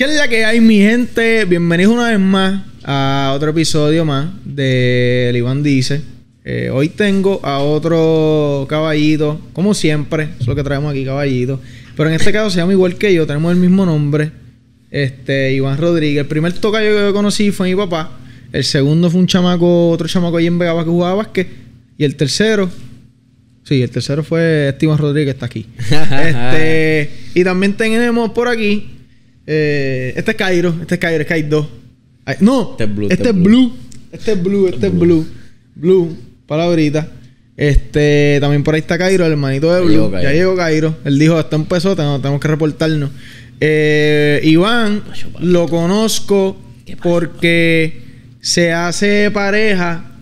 ¿Qué es la que hay, mi gente? Bienvenidos una vez más a otro episodio más de El Iván Dice. Eh, hoy tengo a otro caballito, como siempre, es lo que traemos aquí, caballito. Pero en este caso se llama igual que yo, tenemos el mismo nombre. Este, Iván Rodríguez. El primer tocayo que yo conocí fue mi papá. El segundo fue un chamaco, otro chamaco ahí en Vegaba que jugaba básquet. Y el tercero, sí, el tercero fue Esteban Rodríguez, que está aquí. este, y también tenemos por aquí, eh, este es Cairo, este es Cairo, es Cairo 2. Ay, no, Este es blue, este, es blue. Este es blue, este es blue. Blue, palabrita. Este, también por ahí está Cairo, el hermanito de Blue. Ya llegó Cairo. Él dijo, esto empezó, tenemos, tenemos que reportarnos. Eh, Iván lo conozco ¿Qué pasa, porque se hace pareja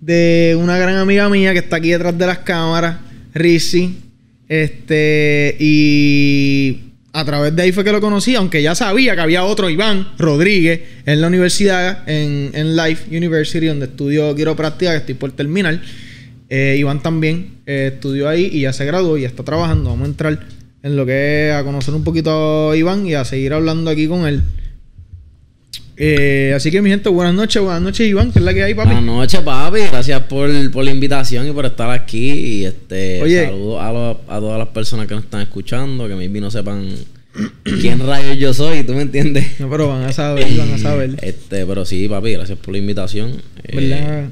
de una gran amiga mía que está aquí detrás de las cámaras, Rizzy. Este, y a través de ahí fue que lo conocí, aunque ya sabía que había otro Iván Rodríguez en la universidad, en, en Life University, donde estudio quiropráctica, que estoy por terminar. Eh, Iván también eh, estudió ahí y ya se graduó y ya está trabajando. Vamos a entrar en lo que es a conocer un poquito a Iván y a seguir hablando aquí con él. Eh, así que mi gente, buenas noches, buenas noches Iván, que es la que hay, papi. Buenas noches, papi. Gracias por, por la invitación y por estar aquí. Y este Oye. saludos a, todas las personas que nos están escuchando, que maybe no sepan quién rayos yo soy, ¿tú me entiendes? No, pero van a saber, van a saber. Este, pero sí, papi, gracias por la invitación. Eh,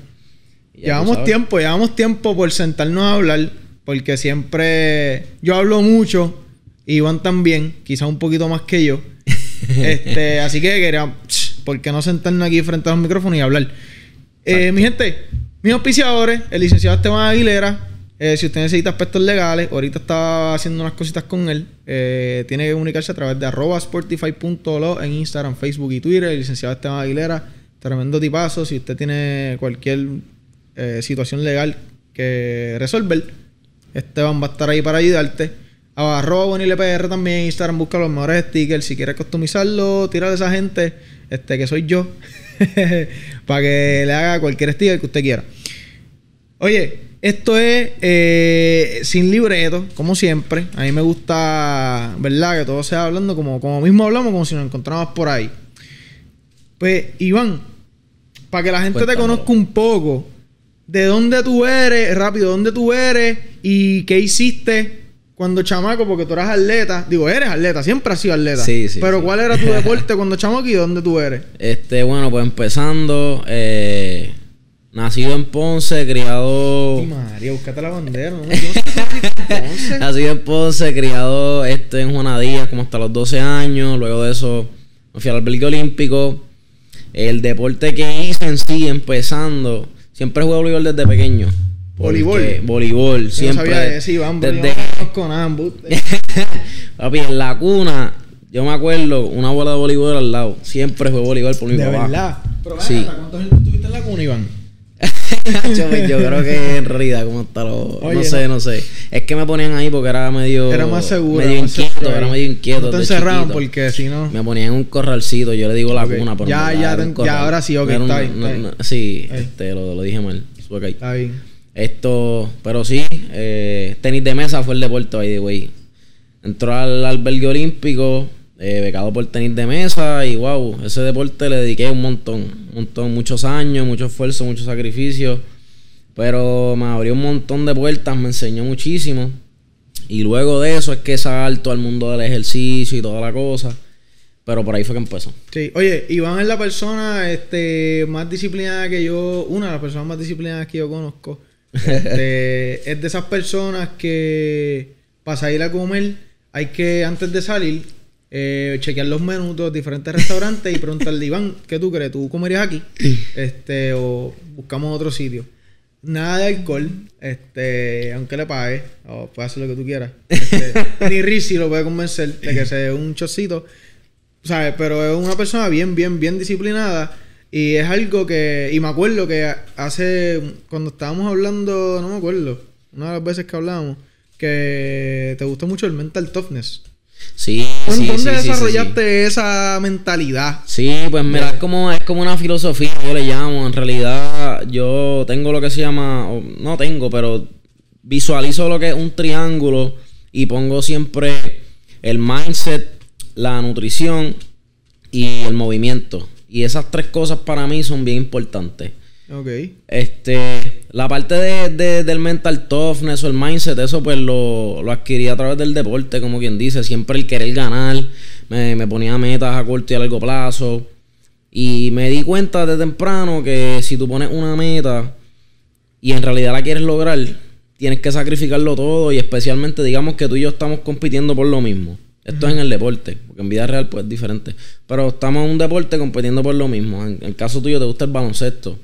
Llevamos tiempo, llevamos tiempo por sentarnos a hablar, porque siempre yo hablo mucho, Iván también, quizá un poquito más que yo. este, así que quería, ¿por qué no sentarnos aquí frente a los micrófonos y hablar? Eh, mi gente, mis auspiciadores, el licenciado Esteban Aguilera. eh, si usted necesita aspectos legales, ahorita está haciendo unas cositas con él. eh, tiene que comunicarse a través de arroba sportify.lo en Instagram, Facebook y Twitter. El licenciado Esteban Aguilera, tremendo tipazo. Si usted tiene cualquier eh, situación legal que resolver, Esteban va a estar ahí para ayudarte. A arroba buenilpr también en Instagram, busca los mejores stickers. Si quieres customizarlo, tírale a esa gente, este que soy yo, para que le haga cualquier sticker que usted quiera. Oye, esto es eh, sin libreto, como siempre. A mí me gusta, ¿verdad? Que todo sea hablando como, como mismo hablamos, como si nos encontráramos por ahí. Pues, Iván, para que la gente te conozca un poco, ¿de dónde tú eres? Rápido, ¿dónde tú eres? ¿Y qué hiciste cuando chamaco? Porque tú eras atleta. Digo, eres atleta, siempre has sido atleta. Sí, sí, Pero sí. ¿cuál era tu deporte cuando chamaco y dónde tú eres? Este, bueno, pues empezando, eh, nacido en Ponce, criado. Ay, María, búscate la bandera. No, Yo no sé si entonces. Nacido en Ponce, criado este, en Juana Díaz como hasta los 12 años. Luego de eso me fui al albergue olímpico. El deporte que hice en sí, empezando, siempre jugué voleibol desde pequeño. ¿Voleibol? Voleibol, Yo siempre. no sabía de Iván, pero desde, yo nada, embuste. Papi, en la cuna, yo me acuerdo, una bola de voleibol al lado. Siempre fue voleibol por mi De papá. verdad. Pero Sí. sí. ¿cuántos años tuviste en la cuna, Iván? Yo, pues, yo creo que en realidad como hasta los... Oye, no sé, no. no. sé. Es que me ponían ahí porque era medio... Era más seguro. Medio más inquieto, seguro era ahí. medio inquieto te encerraban porque si no... Me ponían en un corralcito, yo le digo la Ok. cuna, pero Ya, ya ya, ahora sí, ok, está bien, no- está no- bien. sí, Ahí. este, lo, lo dije mal. Ahí. Está bien. Esto, pero sí, eh, tenis de mesa fue el deporte, by the way. Entró al albergue olímpico, eh, becado por tenis de mesa y wow, ese deporte le dediqué un montón, un montón, muchos años, mucho esfuerzo, mucho sacrificio. Pero me abrió un montón de puertas, me enseñó muchísimo. Y luego de eso es que salto al mundo del ejercicio y toda la cosa. Pero por ahí fue que empezó. Sí. Oye, Iván es la persona este, más disciplinada que yo... Una de las personas más disciplinadas que yo conozco. Este, es de esas personas que para salir a comer hay que, antes de salir, eh, chequear los menús de los diferentes restaurantes y preguntarle, Iván, ¿qué tú crees? ¿Tú comerías aquí? Este, o buscamos otro sitio. Nada de alcohol, este, aunque le pague, o puede hacer lo que tú quieras. Este, ni Rizzi lo puede convencer de que sea un chocito. ¿Sabes? Pero es una persona bien, bien, bien disciplinada. Y es algo que. Y me acuerdo que hace. Cuando estábamos hablando. No me acuerdo. Una de las veces que hablábamos. Que te gusta mucho el mental toughness. Sí, ¿Dónde sí, dónde sí, sí, sí, sí. desarrollaste esa mentalidad? Sí, pues mira, es como, es como una filosofía, yo le llamo. En realidad, yo tengo lo que se llama, no tengo, pero visualizo lo que es un triángulo y pongo siempre el mindset, la nutrición y el movimiento. Y esas tres cosas para mí son bien importantes. Ok. Este, la parte de, del mental toughness o el mindset, eso pues lo, lo, adquirí a través del deporte, como quien dice. Siempre el querer ganar, me, me ponía metas a corto y a largo plazo. Y me di cuenta de temprano que si tú pones una meta y en realidad la quieres lograr, tienes que sacrificarlo todo y especialmente digamos que tú y yo estamos compitiendo por lo mismo. Esto es en el deporte, porque en vida real pues es diferente. Pero estamos en un deporte compitiendo por lo mismo. En el caso tuyo te gusta el baloncesto.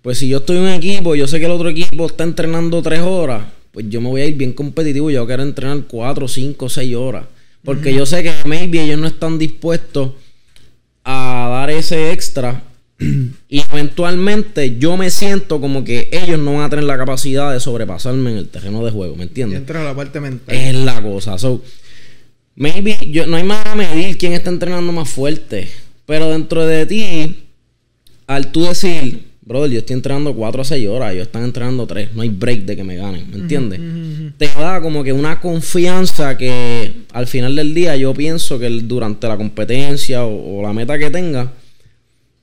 Pues si yo estoy en un equipo, yo sé que el otro equipo está entrenando tres horas, pues yo me voy a ir bien competitivo y yo quiero entrenar cuatro, cinco, seis horas. Porque yo sé que maybe ellos no están dispuestos a dar ese extra y eventualmente yo me siento como que ellos no van a tener la capacidad de sobrepasarme en el terreno de juego, ¿me entiendes? Y entra la parte mental. Es la cosa. So, maybe yo, no hay más a medir quién está entrenando más fuerte. Pero dentro de ti, al tú decir, brother, yo estoy entrenando 4 a 6 horas, ellos están entrenando 3, no hay break de que me ganen, ¿me entiendes? Te da como que una confianza que al final del día yo pienso que durante la competencia o, o la meta que tenga,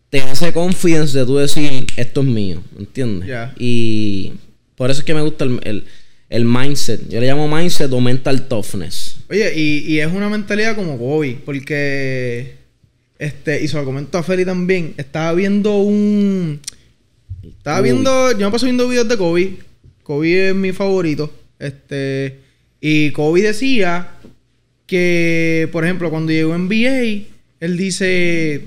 te hace confianza de tú decir, esto es mío, ¿me entiendes? Y por eso es que me gusta el, el, mindset. Yo le llamo mindset o mental toughness. Oye, y, y es una mentalidad como Kobe, porque, este, y se lo comento a Feli también, estaba viendo un... Estaba viendo, yo me paso viendo videos de Kobe. Kobe es mi favorito. Este, y Kobe decía que, por ejemplo, cuando llegó a NBA, él dice,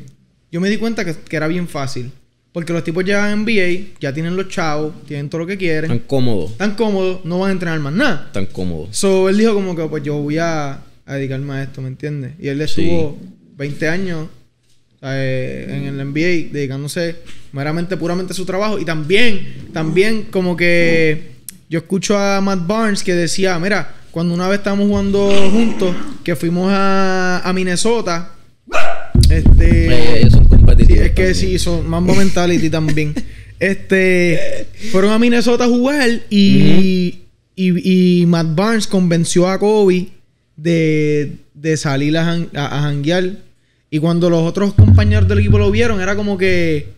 yo me di cuenta que, era bien fácil. Porque los tipos llegan a NBA, ya tienen los chavos, tienen todo lo que quieren. Tan cómodos. Tan cómodos, no van a entrenar más nada. Tan cómodos. So, él dijo como que, pues yo voy a, dedicarme a esto, ¿me entiendes? Y él estuvo 20 años en el NBA dedicándose meramente, puramente a su trabajo. Y también, también como que yo escucho a Matt Barnes que decía, mira, cuando una vez estábamos jugando juntos, que fuimos a, a Minnesota este. son es que sí, son Mambo Mentality también. Este. Fueron a Minnesota a jugar y. y, Matt Barnes convenció a Kobe de, de salir a, a, Y cuando los otros compañeros del equipo lo vieron, era como que.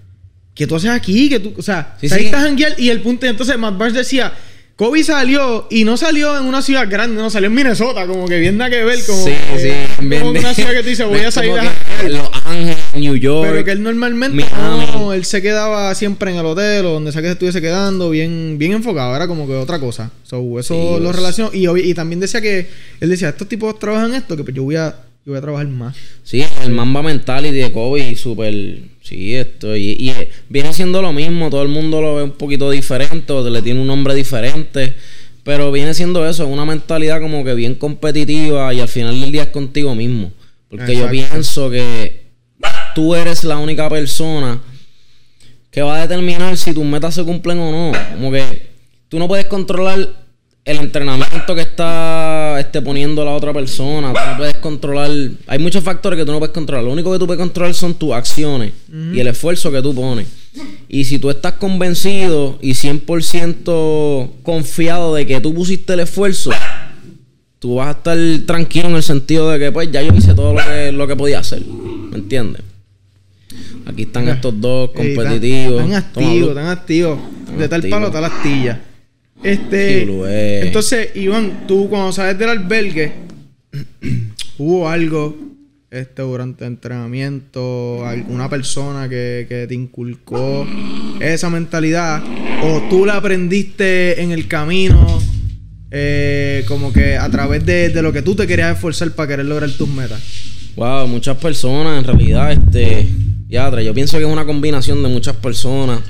¿Qué tú haces aquí? Que tú, o sea, saliste a janguear y el punto. Entonces Matt Barnes decía Kobe salió y no salió en una ciudad grande, no salió en Minnesota, como que bien nada que ver, como, sí, sí, como una ciudad que te dice voy a salir a Los Ángeles, New York. Pero que él normalmente no, él se quedaba siempre en el hotel o donde sea que se estuviese quedando, bien, bien enfocado, era como que otra cosa. So, eso lo relacionó. Y, y también decía que, él decía, estos tipos trabajan esto, que pues yo voy a yo voy a trabajar más. Sí, el Mamba Mentality de Kobe, súper. Sí, esto. Y, y, viene siendo lo mismo. Todo el mundo lo ve un poquito diferente, o le tiene un nombre diferente. Pero viene siendo eso, una mentalidad como que bien competitiva y al final del día es contigo mismo. Porque yo pienso que tú eres la única persona que va a determinar si tus metas se cumplen o no. Como que tú no puedes controlar el entrenamiento que está este, poniendo la otra persona, tú no puedes controlar. Hay muchos factores que tú no puedes controlar. Lo único que tú puedes controlar son tus acciones y el esfuerzo que tú pones. Y si tú estás convencido y 100% confiado de que tú pusiste el esfuerzo, tú vas a estar tranquilo en el sentido de que, pues, ya yo hice todo lo que, lo que podía hacer. ¿Me entiendes? Aquí están estos dos competitivos. Están activos, están activos. De tal palo, tal astilla. Este, entonces, Iván, tú cuando sales del albergue, hubo algo este, durante el entrenamiento, alguna persona que, que, te inculcó esa mentalidad, o tú la aprendiste en el camino, eh, como que a través de, de, lo que tú te querías esforzar para querer lograr tus metas. Wow, muchas personas, en realidad, este, ya, yo pienso que es una combinación de muchas personas.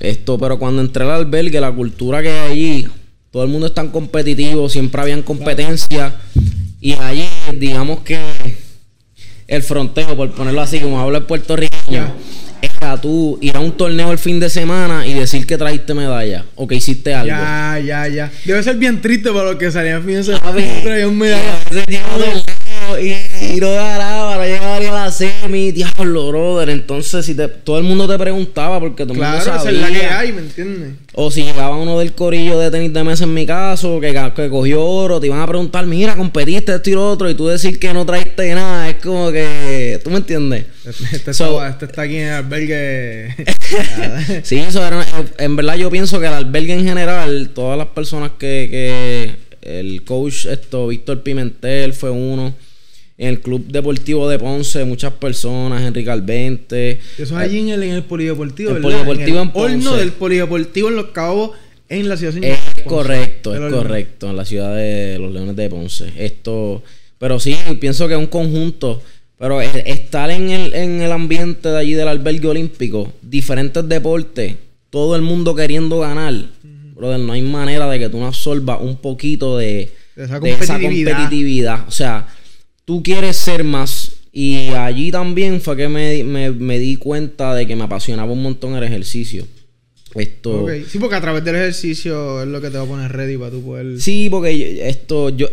Esto, pero cuando entré al albergue, la cultura que hay allí, todo el mundo es tan competitivo, siempre habían competencia. Y allí, digamos que el fronteo, por ponerlo así, como habla el puertorriqueño, era tú ir a un torneo el fin de semana y decir que traíste medalla o que hiciste algo. Ya, ya, ya. Debe ser bien triste para los que salían el fin de semana. Traían medalla. Y, no ganaba, no llegaba ni a la semi, diablo, brother. Entonces, si te, todo el mundo te preguntaba porque todo el Claro, mundo esa sabía. es la que hay, ¿me entiendes? O si llegaba uno del corillo de tenis de mesa en mi caso, que, que cogió oro, te iban a preguntar, mira, competiste esto y lo otro, y tú decir que no traiste nada, es como que, ¿tú me entiendes? Este, este So- está, este está aquí en el albergue. Sí, eso era, en verdad yo pienso que el albergue en general, todas las personas que, que el coach esto, Víctor Pimentel fue uno, en el club deportivo de Ponce, muchas personas, Enrique Albente, Eso es allí en el, en el polideportivo, El ¿verdad? polideportivo en en el horno Ponce. del polideportivo en Los Cabos, en la ciudad de Es Ponce. correcto, es horno. correcto, en la ciudad de los Leones de Ponce. Esto, pero sí, pienso que es un conjunto. Pero estar en el, en el ambiente de allí del albergue olímpico, diferentes deportes, todo el mundo queriendo ganar, brother, no hay manera de que tú no absorbas un poquito de, De esa de esa competitividad. competitividad. O sea, tú quieres ser más. Y allí también fue que me, me, me di cuenta de que me apasionaba un montón el ejercicio. Esto. Sí, porque a través del ejercicio es lo que te va a poner ready para tú poder... Sí, porque yo- esto, yo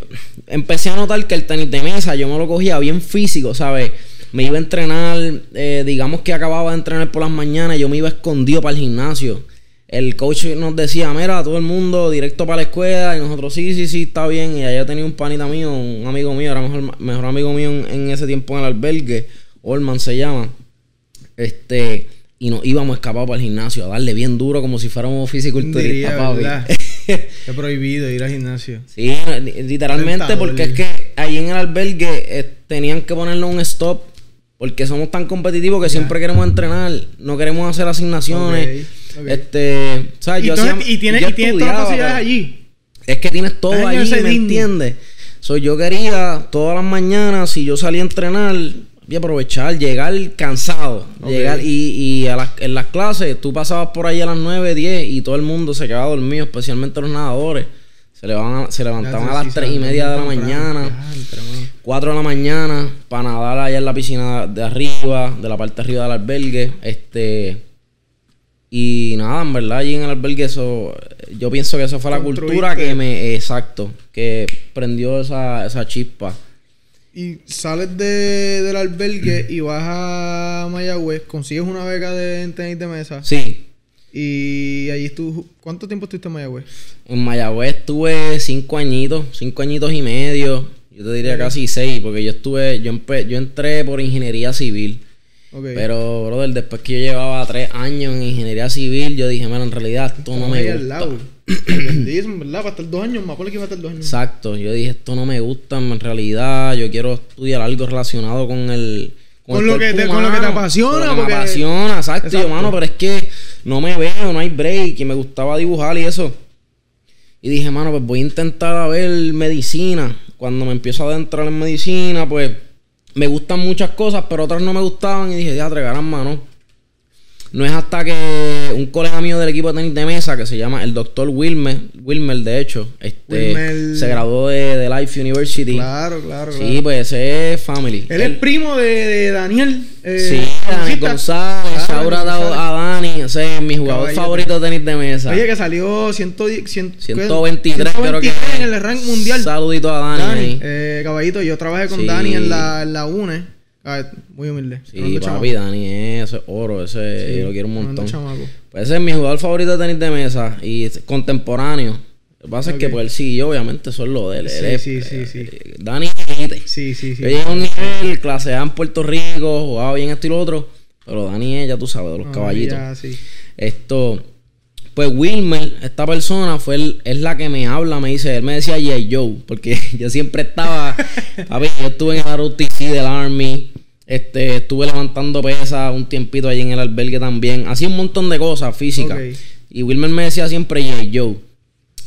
empecé a notar que el tenis de mesa yo me lo cogía bien físico, ¿sabes? Me iba a entrenar, eh, digamos que acababa de entrenar por las mañanas, yo me iba escondido para el gimnasio. El coach nos decía, mira, todo el mundo directo para la escuela, y nosotros, sí, sí, sí, está bien. Y allá tenía un panita mío, un amigo mío, era mejor, mejor amigo mío en, en ese tiempo en el albergue, Olman se llama. Este, y nos íbamos escapados para el gimnasio a darle bien duro como si fuéramos fisiculturistas, papi. Es prohibido ir al gimnasio. Sí, li- literalmente porque es que ahí en el albergue eh, tenían que ponernos un stop porque somos tan competitivos que siempre queremos entrenar, no queremos hacer asignaciones. Este, ¿sabes? Y, Yo tú- hacía- y tienes, yo y tienes todas las facilidades allí. Es que tienes todo Ay, allí, ¿me entiendes? So, yo quería todas las mañanas, si yo salía a entrenar, y aprovechar, llegar cansado. Llegar y, y a las, en las clases, tú pasabas por ahí a las 9, 10 y todo el mundo se quedaba dormido, especialmente los nadadores. Se, levantaban, se levantaban a las 3 y media de la mañana, 4 de la mañana, para nadar allá en la piscina de arriba, de la parte de arriba del albergue. Este. Y nada, en verdad, allí en el albergue, eso. Yo pienso que eso fue la cultura que me. Exacto. Que prendió esa, esa chispa. Y sales de, del albergue y vas a Mayagüez, consigues una beca de en tenis de mesa. Sí. Y allí tú, ¿cuánto tiempo estuviste en Mayagüez? En Mayagüez estuve cinco añitos, cinco añitos y medio. Yo te diría casi seis, porque yo estuve, yo, empe- yo entré por ingeniería civil. Ok. Pero, brother, después que yo llevaba tres años en ingeniería civil, yo dije, mira, en realidad esto no me al gusta. lado. Bendísimo, ¿verdad? Para estar dos años, me acuerdo que iba a estar dos años. Exacto, yo dije, esto no me gusta, en realidad yo quiero estudiar algo relacionado con el... Con el lo que te- con lo que te apasiona, con lo que porque- me apasiona, exacto, Exacto. yo, mano, pero es que no me veo, no hay break, y me gustaba dibujar y eso. Y dije, mano, pues voy a intentar a ver medicina. Cuando me empiezo a adentrar en medicina, pues me gustan muchas cosas, pero otras no me gustaban. Y dije, ya, tregarán mano. No es hasta que un colega mío del equipo de tenis de mesa, que se llama el doctor Wilmer, Wilmer de hecho, este, Wilmer. se graduó de, de Life University. Claro, claro, Sí, claro. pues ese es family. Él es primo de, de Daniel. eh, Sí, Dani Gonzita. González, González. a Dani, ese es mi jugador favorito de tenis de mesa. Oye, que salió 110, 100, 123, creo que 123 en el rank mundial. Saludito a Dani. Eh, caballito, yo trabajé con Sí. Dani en la, en la UNE. Ah, muy humilde. Sí, papi, Dani, ese es oro, ese Sí, yo lo quiero un montón. Pues ese es mi jugador favorito de tenis de mesa y contemporáneo. Lo que pasa es que pues él sí, yo obviamente eso es lo de él. Sí, él es, sí, sí, eh. Dani. Sí, sí, sí. Yo llegué a un nivel, clase A en Puerto Rico, jugaba bien esto y lo otro. Pero Dani es, ya tú sabes, de los Ah, caballitos. ya, sí. Esto, pues Wilmer, esta persona, fue el- es la que me habla, me dice, él me decía J. Joe, porque yo siempre estaba, a ver, yo estuve en el ROTC del Army, este, estuve levantando pesas un tiempito allí en el albergue también, hacía un montón de cosas físicas. Y Wilmer me decía siempre J. Joe.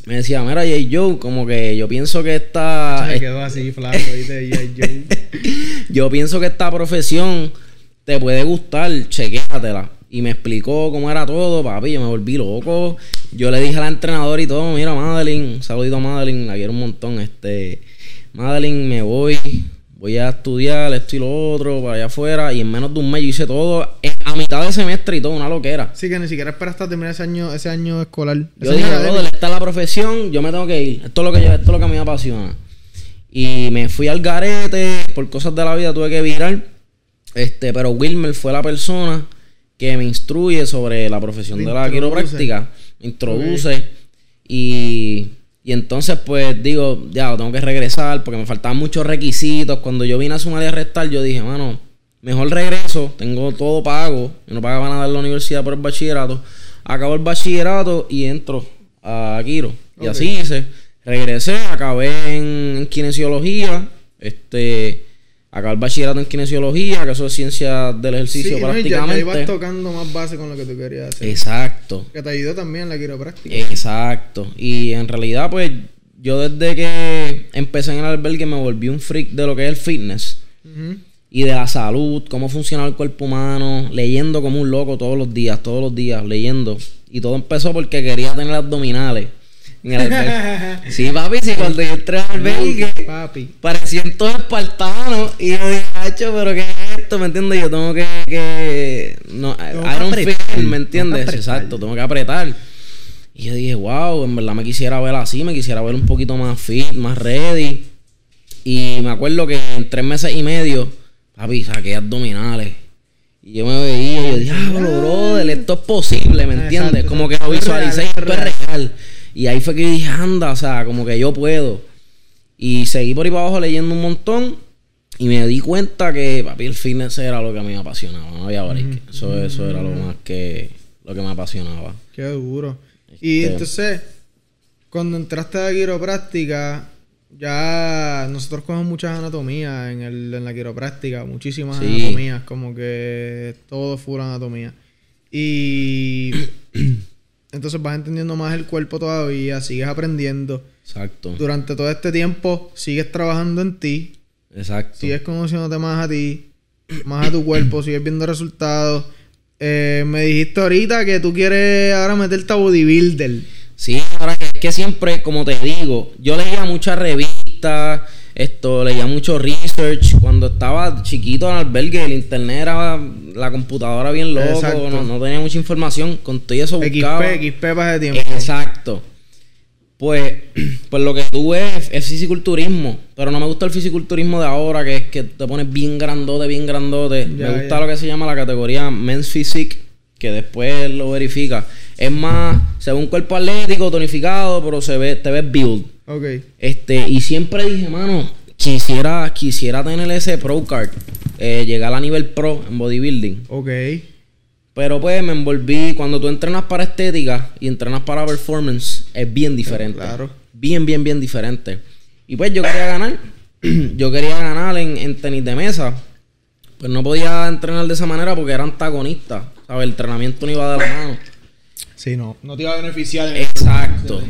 Me decía, mira J. Joe, como que yo pienso que esta, Se quedó así, flaco, ¿viste? Y ahí yo- yo pienso que esta profesión te puede gustar, chequéatela. Y me explicó cómo era todo, papi. Yo me volví loco. Yo le dije al entrenador y todo, mira, Madeline, un saludito a Madeline, la quiero un montón. Este, Madeline, me voy, voy a estudiar esto y lo otro, para allá afuera. Y en menos de un mes yo hice todo, a mitad de semestre y todo, una loquera. Sí, que ni siquiera esperaste a terminar ese año, ese año escolar. Yo dije, brother, esta es la profesión, yo me tengo que ir. Esto es lo que yo, esto es lo que a mí me apasiona. Y me fui al garete, por cosas de la vida tuve que virar. Este, pero Wilmer fue la persona que me instruye sobre la profesión de la quiropráctica. Me introduce. Y, y entonces, pues digo, ya, tengo que regresar porque me faltaban muchos requisitos. Cuando yo vine a sumar y a restar, yo dije, mano, mejor regreso. Tengo todo pago. Yo no pagaba nada en la universidad por el bachillerato. Acabo el bachillerato y entro a Quiro. Y así hice. Regresé, acabé en, kinesiología. Este. Acabé el bachillerato en kinesiología, que eso es ciencia del ejercicio prácticamente. No, ya, ibas tocando más base con lo que tú querías hacer. Exacto. Que te ayudó también la quiropráctica. Exacto. Y en realidad, pues, yo desde que empecé en el albergue me volví un freak de lo que es el fitness. Y de la salud, cómo funciona el cuerpo humano, leyendo como un loco todos los días, todos los días, leyendo. Y todo empezó porque quería tener abdominales. Sí, papi, sí, cuando yo entré al albergue, papi. parecían todos espartanos. Y yo dije, hacho, pero ¿qué es esto? ¿Me entiendes? Yo tengo que. que no, Iron Fist, ¿me entiendes? Exacto, tengo que apretar. Y yo dije, wow, en verdad me quisiera ver así, me quisiera ver un poquito más fit, más ready. Y me acuerdo que en tres meses y medio, papi, saqué abdominales. Y yo me veía y yo dije, ah, brother, esto es posible, ¿me entiendes? Como que lo visualicé, esto es real. Y ahí fue que dije, anda, o sea, como que yo puedo. Y seguí por ahí para abajo leyendo un montón. Y me di cuenta que, papi, el fitness era lo que a mí me apasionaba. No había break. eso, eso era lo más que, lo que me apasionaba. Qué duro. Y este, entonces, cuando entraste a la quiropráctica, ya nosotros cogemos muchas anatomías en, el, en la quiropráctica, muchísimas anatomías, como que todo full anatomía. Y entonces vas entendiendo más el cuerpo todavía, sigues aprendiendo. Exacto. Durante todo este tiempo sigues trabajando en ti. Exacto. Sigues conociéndote más a ti, más a tu cuerpo, sigues viendo resultados. Eh, me dijiste ahorita que tú quieres ahora meterte a bodybuilder. Sí, ahora es que siempre, como te digo, yo leía muchas revistas esto, leía mucho research. Cuando estaba chiquito en el albergue, el internet era la computadora bien loco, no, tenía mucha información. Con todo eso buscaba. XP, XP para tiempo. Exacto. Pues, pues lo que tú ves es fisiculturismo. Pero no me gusta el fisiculturismo de ahora, que es que te pones bien grandote, bien grandote. me gusta lo que se llama la categoría Men's Physique, que después lo verifica. Es más, se ve un cuerpo atlético, tonificado, pero se ve, te ves build. Ok. Este, y siempre dije, mano, quisiera, quisiera tener ese pro card. Eh, llegar a nivel pro en bodybuilding. Ok. Pero pues me envolví. Cuando tú entrenas para estética y entrenas para performance, es bien diferente. Claro. Bien, bien, bien diferente. Y pues yo quería ganar. yo quería ganar en, en, tenis de mesa. Pues no podía entrenar de esa manera porque era antagonista. ¿Sabes? El entrenamiento no iba de la mano. Sí, no. No te iba a beneficiar. En Exacto.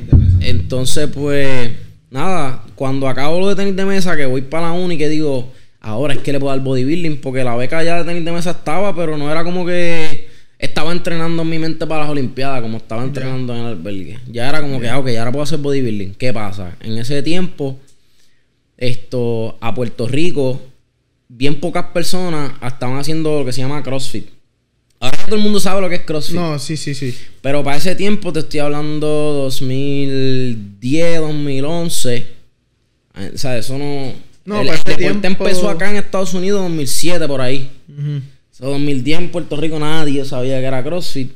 Entonces, pues, nada, cuando acabo lo de tenis de mesa, que voy para la uni, que digo, ahora es que le puedo dar bodybuilding, porque la beca ya de tenis de mesa estaba, pero no era como que estaba entrenando en mi mente para las Olimpiadas, como estaba entrenando en el albergue. Ya era como que, ah, ok, ahora puedo hacer bodybuilding. ¿Qué pasa? En ese tiempo, esto, a Puerto Rico, bien pocas personas estaban haciendo lo que se llama CrossFit. Ahora todo el mundo sabe lo que es CrossFit. No, sí, sí, sí. Pero para ese tiempo te estoy hablando 2010, 2011. O sea, eso no... No, el, para ese tiempo... empezó acá en Estados Unidos en 2007 por ahí. Uh 2010 en Puerto Rico nadie sabía que era CrossFit.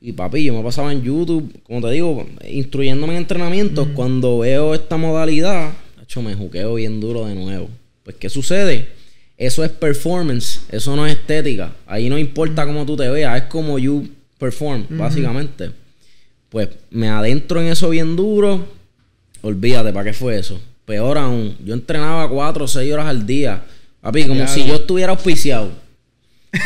Y papi, yo me pasaba en YouTube, como te digo, instruyéndome en entrenamientos. Cuando veo esta modalidad, hecho me juqueo bien duro de nuevo. Pues, ¿qué sucede? Eso es performance, eso no es estética. Ahí no importa cómo tú te veas, es como you perform, básicamente. Pues me adentro en eso bien duro. Olvídate, ¿para qué fue eso? Peor aún, yo entrenaba cuatro o seis horas al día. Papi, como si yo estuviera auspiciado.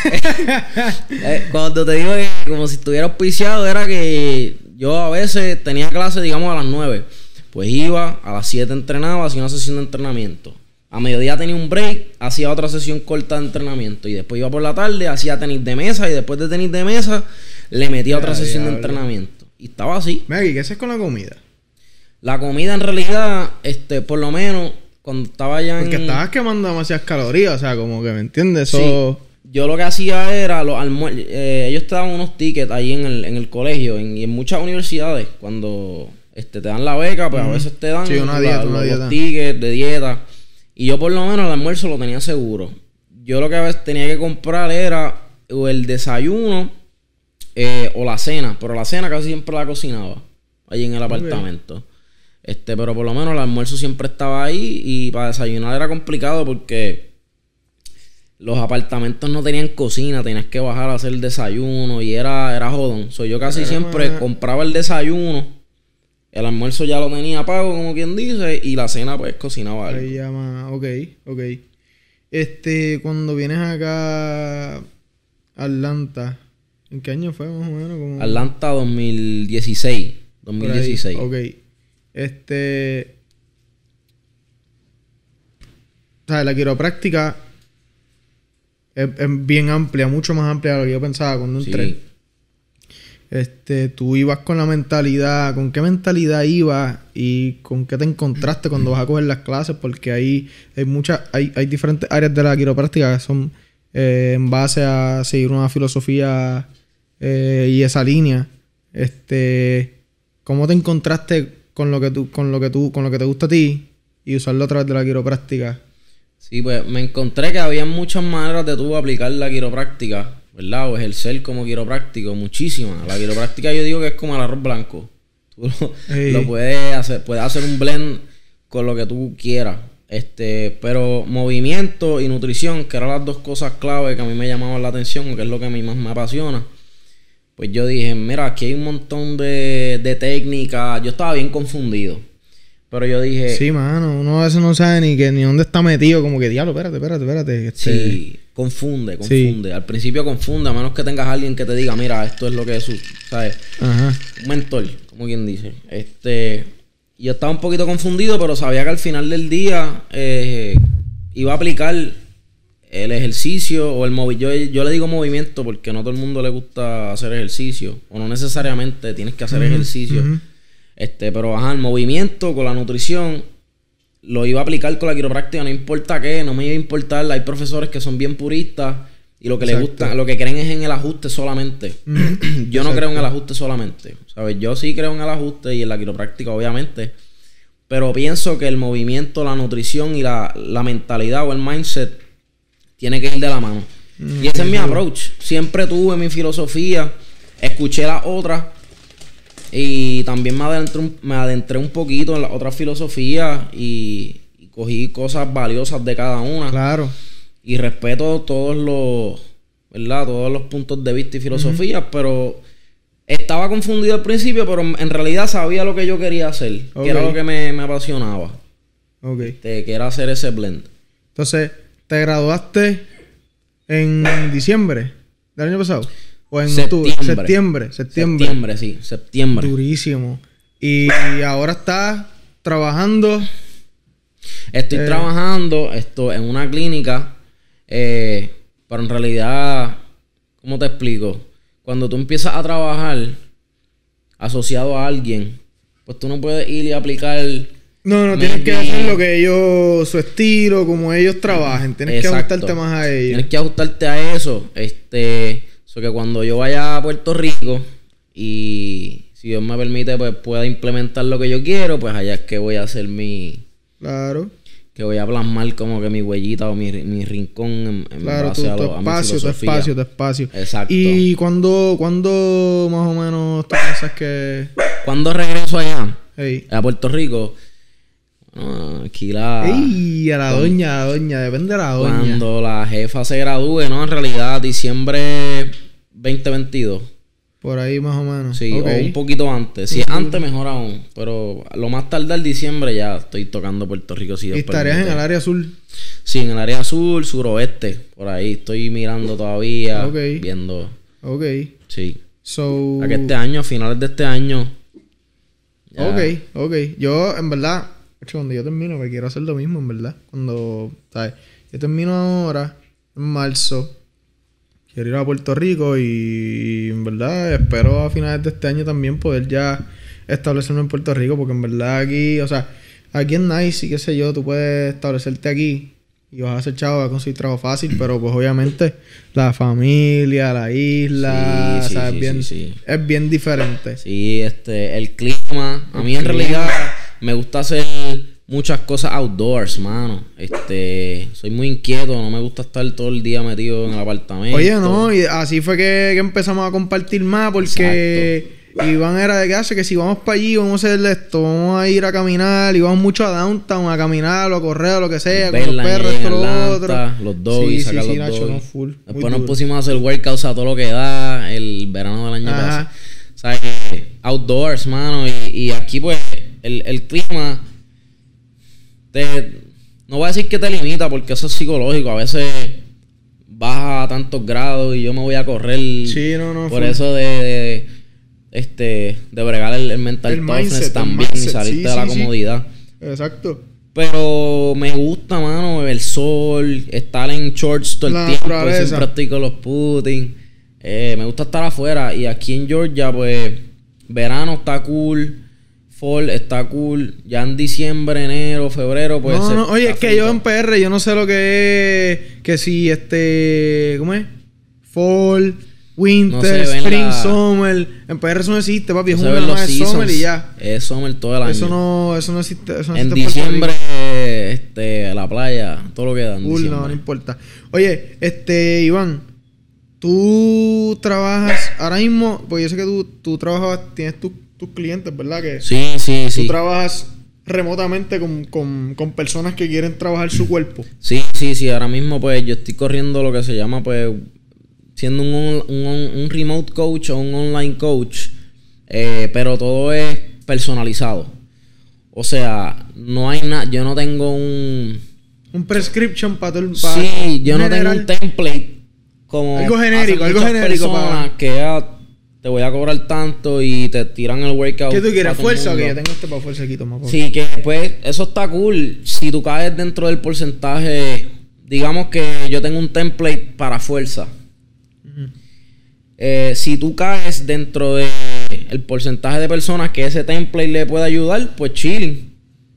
Eh, cuando te digo que como si estuviera auspiciado, era que yo a veces tenía clase, digamos, a las nueve. Pues iba, a las siete entrenaba, hacía una sesión de entrenamiento. A mediodía tenía un break, hacía otra sesión corta de entrenamiento. Y después iba por la tarde, hacía tenis de mesa. Y después de tenis de mesa, le metía otra sesión de entrenamiento. Y estaba así. Maggie, ¿qué haces con la comida? La comida en realidad, este, por lo menos, cuando estaba ya Porque estabas quemando demasiadas calorías, o sea, como que, ¿me entiendes? Eso... Yo lo que hacía era, los eh, ellos te daban unos tickets ahí en el, en el colegio y en muchas universidades, cuando este, te dan la beca, pues a veces te dan sí, una dieta, una los tickets de dieta. Y yo por lo menos el almuerzo lo tenía seguro. Yo lo que a veces tenía que comprar era o el desayuno eh, o la cena. Pero la cena casi siempre la cocinaba allí en el apartamento. Este, pero por lo menos el almuerzo siempre estaba ahí y para desayunar era complicado porque los apartamentos no tenían cocina, tenías que bajar a hacer el desayuno y era, era jodón. So, yo casi siempre compraba el desayuno, el almuerzo ya lo tenía pago, como quien dice, y la cena pues cocinaba algo. Ahí llama, ok, ok. Este, cuando vienes acá a Atlanta, ¿en qué año fue más o menos? Como... Atlanta 2016, 2016. Ok. Este... O sea, la quiropráctica es, es bien amplia, mucho más amplia de lo que yo pensaba cuando entré. Sí. Este, tú ibas con la mentalidad, ¿con qué mentalidad ibas y con qué te encontraste cuando vas a coger las clases? Porque ahí hay muchas, hay, hay diferentes áreas de la quiropráctica que son eh, en base a seguir una filosofía eh, y esa línea. Este, ¿cómo te encontraste con lo que tú, con lo que tú, con lo que te gusta a ti y usarlo a través de la quiropráctica? Sí, pues me encontré que había muchas maneras de tú aplicar la quiropráctica, ¿verdad? O ejercer como quiropráctico, muchísimas. La quiropráctica yo digo que es como el arroz blanco. Tú lo, lo puedes hacer, puedes hacer un blend con lo que tú quieras. Este, pero movimiento y nutrición, que eran las dos cosas clave que a mí me llamaban la atención, que es lo que a mí más me apasiona. Pues yo dije, mira, aquí hay un montón de, de técnicas. Yo estaba bien confundido. Pero yo dije, Sí, mano, uno a veces no sabe ni que ni dónde está metido, como que diablo, espérate, espérate, espérate. Este, Sí, confunde, confunde. Al principio confunde, a menos que tengas a alguien que te diga, mira, esto es lo que es, su- ¿sabes? Ajá. Un mentor, como quien dice. Este, yo estaba un poquito confundido, pero sabía que al final del día eh, iba a aplicar el ejercicio o el movimiento. Yo, yo le digo movimiento porque no a todo el mundo le gusta hacer ejercicio, o no necesariamente tienes que hacer ejercicio. Este, pero ajá, el movimiento con la nutrición lo iba a aplicar con la quiropráctica, no importa qué, no me iba a importar. Hay profesores que son bien puristas y lo que les gusta, lo que creen es en el ajuste solamente. yo no creo en el ajuste solamente. ¿Sabes? Yo sí creo en el ajuste y en la quiropráctica, obviamente. Pero pienso que el movimiento, la nutrición y la, la mentalidad o el mindset tiene que ir de la mano. y ese es mi approach. Siempre tuve mi filosofía, escuché las otras y también me adentré un, me adentré un poquito en las otras filosofías y, y cogí cosas valiosas de cada una. Claro. Y respeto todos los, ¿verdad? Todos los puntos de vista y filosofías, pero estaba confundido al principio, pero en realidad sabía lo que yo quería hacer, que era lo que me, me apasionaba, Ok. este, que era hacer ese blend. Entonces, ¿te graduaste en diciembre del año pasado? ¿O en octubre? Septiembre. Septiembre. Septiembre. Septiembre, sí, septiembre. Durísimo. Y, ahora estás trabajando. Estoy Eh. trabajando esto en una clínica, eh, pero en realidad, ¿cómo te explico? Cuando tú empiezas a trabajar asociado a alguien, pues tú no puedes ir y aplicar. No, no, tienes que hacer lo que ellos, su estilo, como ellos trabajen. Tienes que ajustarte más a ellos. Tienes que ajustarte a eso. Este, so que cuando yo vaya a Puerto Rico y si Dios me permite, pues pueda implementar lo que yo quiero, pues allá es que voy a hacer mi. Claro, que voy a plasmar como que mi huellita o mi, mi rincón en, en claro, tu, base a, tu lo- a mi espacio, tu filosofía. espacio, tu espacio. Exacto. ¿Y cuándo, cuándo más o menos tú piensas que... Cuando regreso allá, a Puerto Rico, bueno, aquí la... Ey, a la doña, a la doña, depende de la doña. Cuando la jefa se gradúe, ¿no? En realidad, diciembre 2022. Por ahí más o menos. Sí, o un poquito antes. Si es antes, mejor aún. Pero lo más tardar diciembre ya estoy tocando Puerto Rico. Si ¿Y estarías en el área azul? Sí, en el área sur, suroeste. Por ahí estoy mirando todavía. Ok. Viendo. Ok. Sí. So... A que este año, a finales de este año. ya- Ok, ok. Yo, en verdad, cuando yo termino, que quiero hacer lo mismo, en verdad. Cuando, ¿sabes? Yo termino ahora, en marzo. Quiero ir a Puerto Rico y, en verdad, espero a finales de este año también poder ya establecerme en Puerto Rico, porque en verdad aquí, o sea, aquí en Nice y qué sé yo, tú puedes establecerte aquí y vas a hacer chavo, vas a conseguir trabajo fácil, pero pues obviamente la familia, la isla, Sí, sí, ¿sabes? sí, bien. Es bien diferente. Sí, este, el clima. A El mí en clima. realidad me gusta hacer muchas cosas outdoors, mano. Este, soy muy inquieto, no me gusta estar todo el día metido en el apartamento. Oye, no, y así fue que, que empezamos a compartir más porque Iván era de que hace que si vamos para allí, vamos a hacer esto, vamos a ir a caminar, y vamos mucho a downtown a caminar o a correr o lo que sea, con los perros, esto, lo otro. Los dos y sacar los Nacho, no, full, Después nos pusimos a hacer workouts a todo lo que da el verano del año pasado. O sea, outdoors, mano, y, y aquí pues el, el clima te, no voy a decir que te limita porque eso es psicológico. A veces baja a tantos grados y yo me voy a correr. Sí, no, no. Por eso de, este de bregar el, mental toughness también y salirte de la comodidad. Exacto. Pero me gusta, mano, el sol, estar en shorts todo el tiempo. Siempre practico los putting. Eh, me gusta estar afuera. Y aquí en Georgia, pues, verano está cool fall está cool. Ya en diciembre, enero, febrero, pues. No, no, oye, es que yo en PR, yo no sé lo que es. Que si este. ¿Cómo es? Fall, Winter, Spring, Summer. En PR eso no existe, papi. Es un más Summer y ya. Es Summer todo el año. Eso no, eso no existe. Eso no en diciembre, este, la playa, todo lo que da. Cool, no, no importa. Oye, este, Iván. Tú trabajas ahora mismo, pues yo sé que tú, tú trabajas, tienes tu tus clientes, ¿verdad? Que sí, sí, sí. Tú trabajas remotamente con, personas que quieren trabajar su cuerpo. Sí, sí, sí. Ahora mismo, pues, yo estoy corriendo lo que se llama, pues, siendo un, un, remote coach o un online coach. Eh, pero todo es personalizado. O sea, no hay nada. Yo no tengo un. Un prescription para todo el Sí, yo no tengo un template como. Algo genérico, algo genérico. Para... que te voy a cobrar tanto y te tiran el workout. ¿Qué tú quieres? ¿Fuerza o que yo tengo este para fuerza aquí? Toma, Sí, que pues eso está cool. Si tú caes dentro del porcentaje, digamos que yo tengo un template para fuerza. Eh, si tú caes dentro del el porcentaje de personas que ese template le puede ayudar, pues chilling.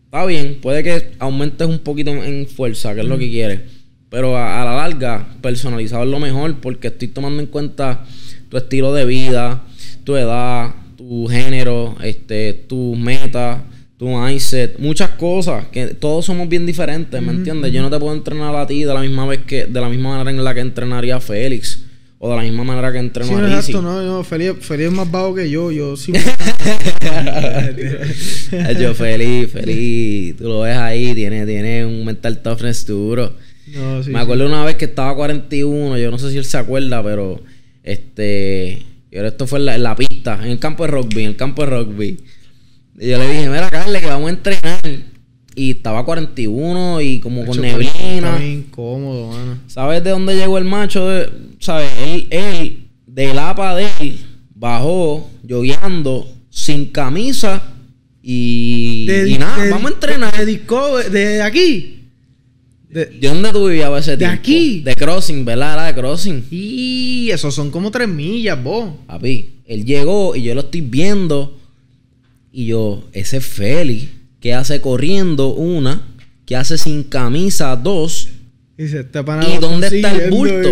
Está bien, puede que aumentes un poquito en fuerza, que es lo que quieres. Pero a, a, la larga, personalizado es lo mejor porque estoy tomando en cuenta tu estilo de vida, tu edad, tu género, este, tu meta, tu mindset, muchas cosas que todos somos bien diferentes, ¿me entiendes? Yo no te puedo entrenar a ti de la misma vez que de la misma manera en la que entrenaría a Félix o de la misma manera que entreno a Rizzi. Exacto, no, no, Félix, Félix es más bajo que yo, yo sí. yo Félix, Félix, tú lo ves ahí, tiene tiene un mental toughness duro. No, sí, Me acuerdo una vez que estaba 41, yo no sé si él se acuerda, pero este. Y ahora esto fue en la, pista, en el campo de rugby, en el campo de rugby. Y yo le dije, mira, Carle, que vamos a entrenar. Y estaba 41 y como con neblina. Estaba incómodo, mano. ¿Sabes de dónde llegó el macho? ¿Sabes? Él, él, del APA de él, bajó, lloviendo, sin camisa y, y nada, vamos a entrenar. ¿De, de aquí? De, dónde tú vivías ese tiempo? De aquí. De Crossing, ¿verdad? de Crossing. Y eso son como tres millas, vos. Papi, él llegó y yo lo estoy viendo. Y yo, ese Félix, que hace corriendo una, que hace sin camisa dos. Y, se está ¿Y dónde está el bulto?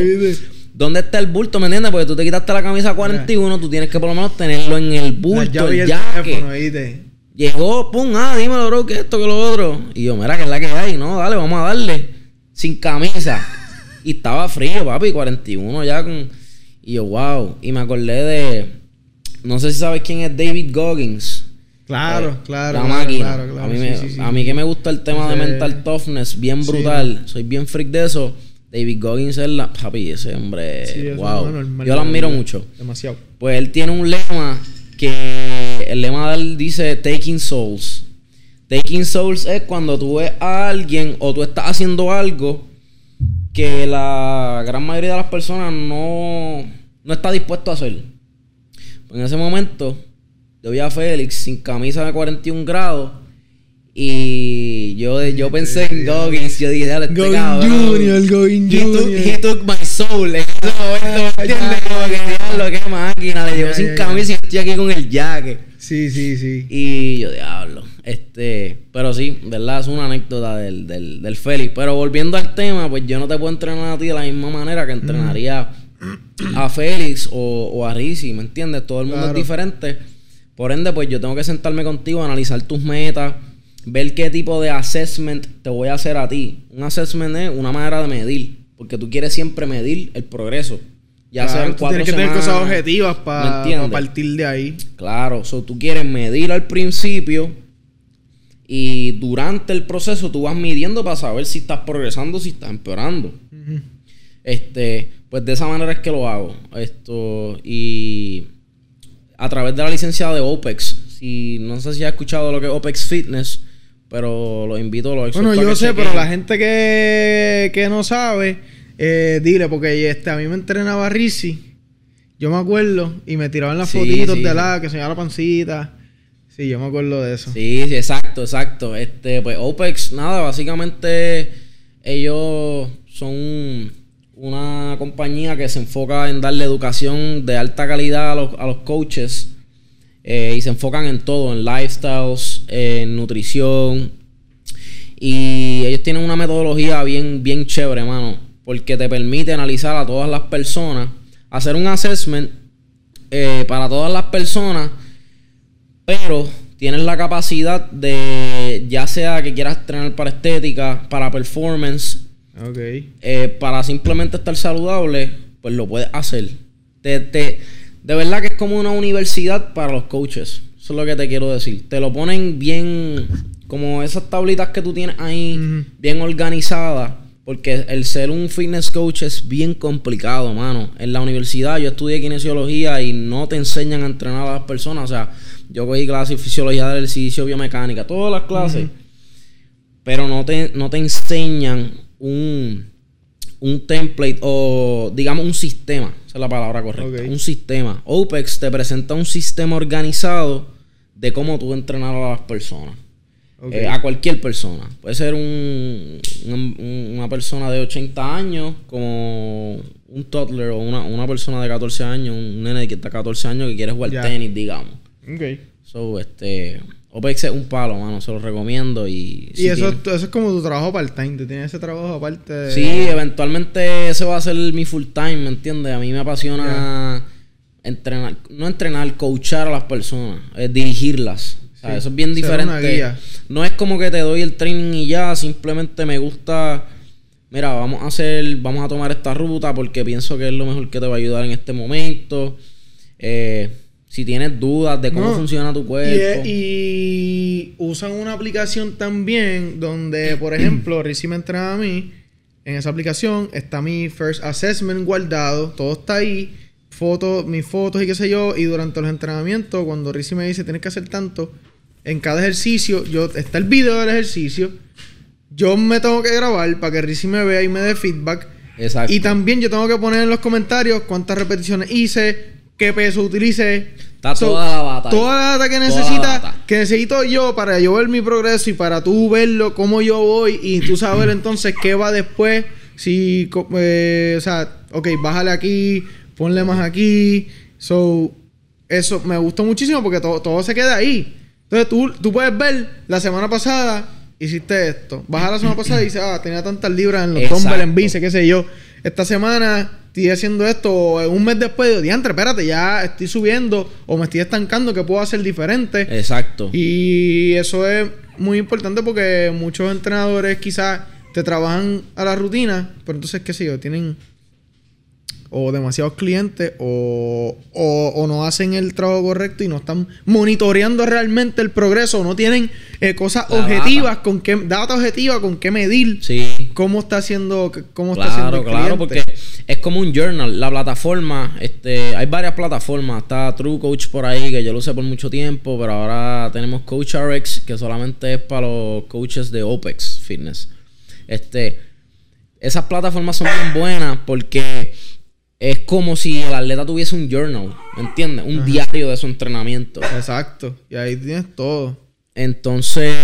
¿Dónde está el bulto? ¿Me entiendes? Porque tú te quitaste la camisa 41, tú tienes que por lo menos tenerlo en el bulto, el jaque. Llegó, pum, ah, dímelo, bro, que esto, que lo otro. Y yo, mira, que es la que hay, no, dale, vamos a darle. Sin camisa. y estaba frío, papi, 41 ya con. Y yo, wow. Y me acordé de. No sé si sabes quién es David Goggins. Claro, eh, claro. La máquina. a, mí me, a mí que me gusta el tema de mental toughness, bien brutal. Soy bien freak de eso. David Goggins es la. Papi, ese hombre. wow. yo lo admiro mucho. Demasiado. Pues él tiene un lema que el lema de él dice Taking Souls. Taking Souls es cuando tú ves a alguien o tú estás haciendo algo que la gran mayoría de las personas no, no está dispuesto a hacer. en ese momento, yo vi a Félix sin camisa de 41 grados y yo, yo pensé en Goggins, yo dije, dale, este cabrón. Junior, Goggins Junior. He took, my soul. En ese momento, ¿entiendes? Como que diablo, qué máquina. Le llevo sin camisa y estoy aquí con el jacket. Sí, sí, sí. Y yo, diablo. Este, pero sí, ¿verdad? Es una anécdota del, del, del Félix. Pero volviendo al tema, pues yo no te puedo entrenar a ti de la misma manera que entrenaría a Félix o, o a Rizzi, ¿me entiendes? Todo el mundo es diferente. Por ende, pues yo tengo que sentarme contigo, analizar tus metas ver qué tipo de assessment te voy a hacer a ti. Un assessment es una manera de medir, porque tú quieres siempre medir el progreso. Ya Claro, sean cuatro tienes que tener cosas objetivas ¿me para partir de ahí. Claro, so, tú quieres medir al principio y durante el proceso tú vas midiendo para saber si estás progresando, si estás empeorando. Este, pues de esa manera es que lo hago. Esto, y a través de la licencia de OPEX. Si, no sé si has escuchado lo que es OPEX Fitness, pero los invito, los exhorto Bueno, a yo sé, chequen. pero la gente que, que no sabe, eh, dile, porque este, a mí me entrenaba Rizzi. Yo me acuerdo y me tiraban las Sí, fotitos sí, de la que se llama la pancita. Sí, yo me acuerdo de eso. Sí, sí, exacto, exacto. Este, pues OPEX, nada, básicamente ellos son una compañía que se enfoca en darle educación de alta calidad a los, a los coaches eh, y se enfocan en todo, en lifestyles, en nutrición. Y ellos tienen una metodología bien, bien chévere, mano, porque te permite analizar a todas las personas, hacer un assessment eh, para todas las personas pero tienes la capacidad de, ya sea que quieras entrenar para estética, para performance, Ok. eh, para simplemente estar saludable, pues lo puedes hacer. Te, te- de verdad que es como una universidad para los coaches. Eso es lo que te quiero decir. Te lo ponen bien, como esas tablitas que tú tienes ahí, bien organizadas. Porque el ser un fitness coach es bien complicado, mano. En la universidad yo estudié kinesiología y no te enseñan a entrenar a las personas. O sea, yo cogí clases de fisiología del ejercicio, biomecánica, todas las clases. Pero no te, no te enseñan un, un template o, digamos, un sistema. Esa es la palabra correcta. Un sistema. OPEX te presenta un sistema organizado de cómo tú entrenar a las personas. Eh, a cualquier persona. Puede ser un, un- un- una persona de 80 años, como un toddler o una, una persona de 14 años, un nene de 14 años que quiere jugar tenis, digamos. Ok. So, este, OPEX es un palo, mano, se lo recomiendo y... Y eso, tiene- eso es como tu trabajo part-time. Tú tienes ese trabajo aparte de... Sí, eventualmente ese va a ser mi full time, ¿me entiendes? A mí me apasiona entrenar, no entrenar, coachar a las personas, eh, dirigirlas. O sea, Sí, eso es bien diferente. No es como que te doy el training y ya, simplemente me gusta, mira, vamos a hacer, vamos a tomar esta ruta porque pienso que es lo mejor que te va a ayudar en este momento. Eh, si tienes dudas de cómo No, funciona tu cuerpo. y usan una aplicación también donde, por ejemplo, Rizzi me entrena a mí. En esa aplicación está mi first assessment guardado. Todo está ahí. Fotos, mis fotos y qué sé yo. Y durante los entrenamientos, cuando Rizzi me dice tienes que hacer tanto, en cada ejercicio, yo está el video del ejercicio. Yo me tengo que grabar para que Rizzi me vea y me dé feedback. Exacto. Y también yo tengo que poner en los comentarios cuántas repeticiones hice, qué peso utilicé. Está toda la data. Toda la data que necesita, data. que necesito yo para yo ver mi progreso y para tú verlo, cómo yo voy y tú saber entonces qué va después. Si, eh, o sea, ok, bájale aquí, ponle más aquí. So, eso me gustó muchísimo porque todo, todo se queda ahí. Entonces tú, tú puedes ver la semana pasada hiciste esto. Baja la semana pasada y dices, ah, tenía tantas libras en los dumbbells, en bici, qué sé yo. Esta semana estoy haciendo esto, un mes después digo, diantre, espérate, ya estoy subiendo o me estoy estancando, que puedo hacer diferente? Exacto. Y eso es muy importante porque muchos entrenadores quizás te trabajan a la rutina, pero entonces, qué sé yo, tienen o demasiados clientes o, o, o no hacen el trabajo correcto y no están monitoreando realmente el progreso, o no tienen eh, cosas La objetivas con qué data objetiva con qué medir Sí. cómo está haciendo cómo está haciendo Claro, el claro, porque es como un journal. La plataforma, este, hay varias plataformas. Está True Coach por ahí, que yo lo usé por mucho tiempo, pero ahora tenemos Coach RX, que solamente es para los coaches de OPEX Fitness. Este, esas plataformas son bien buenas porque es como si el atleta tuviese un journal, ¿me entiendes? Un diario de su entrenamiento. Exacto, y ahí tienes todo. Entonces,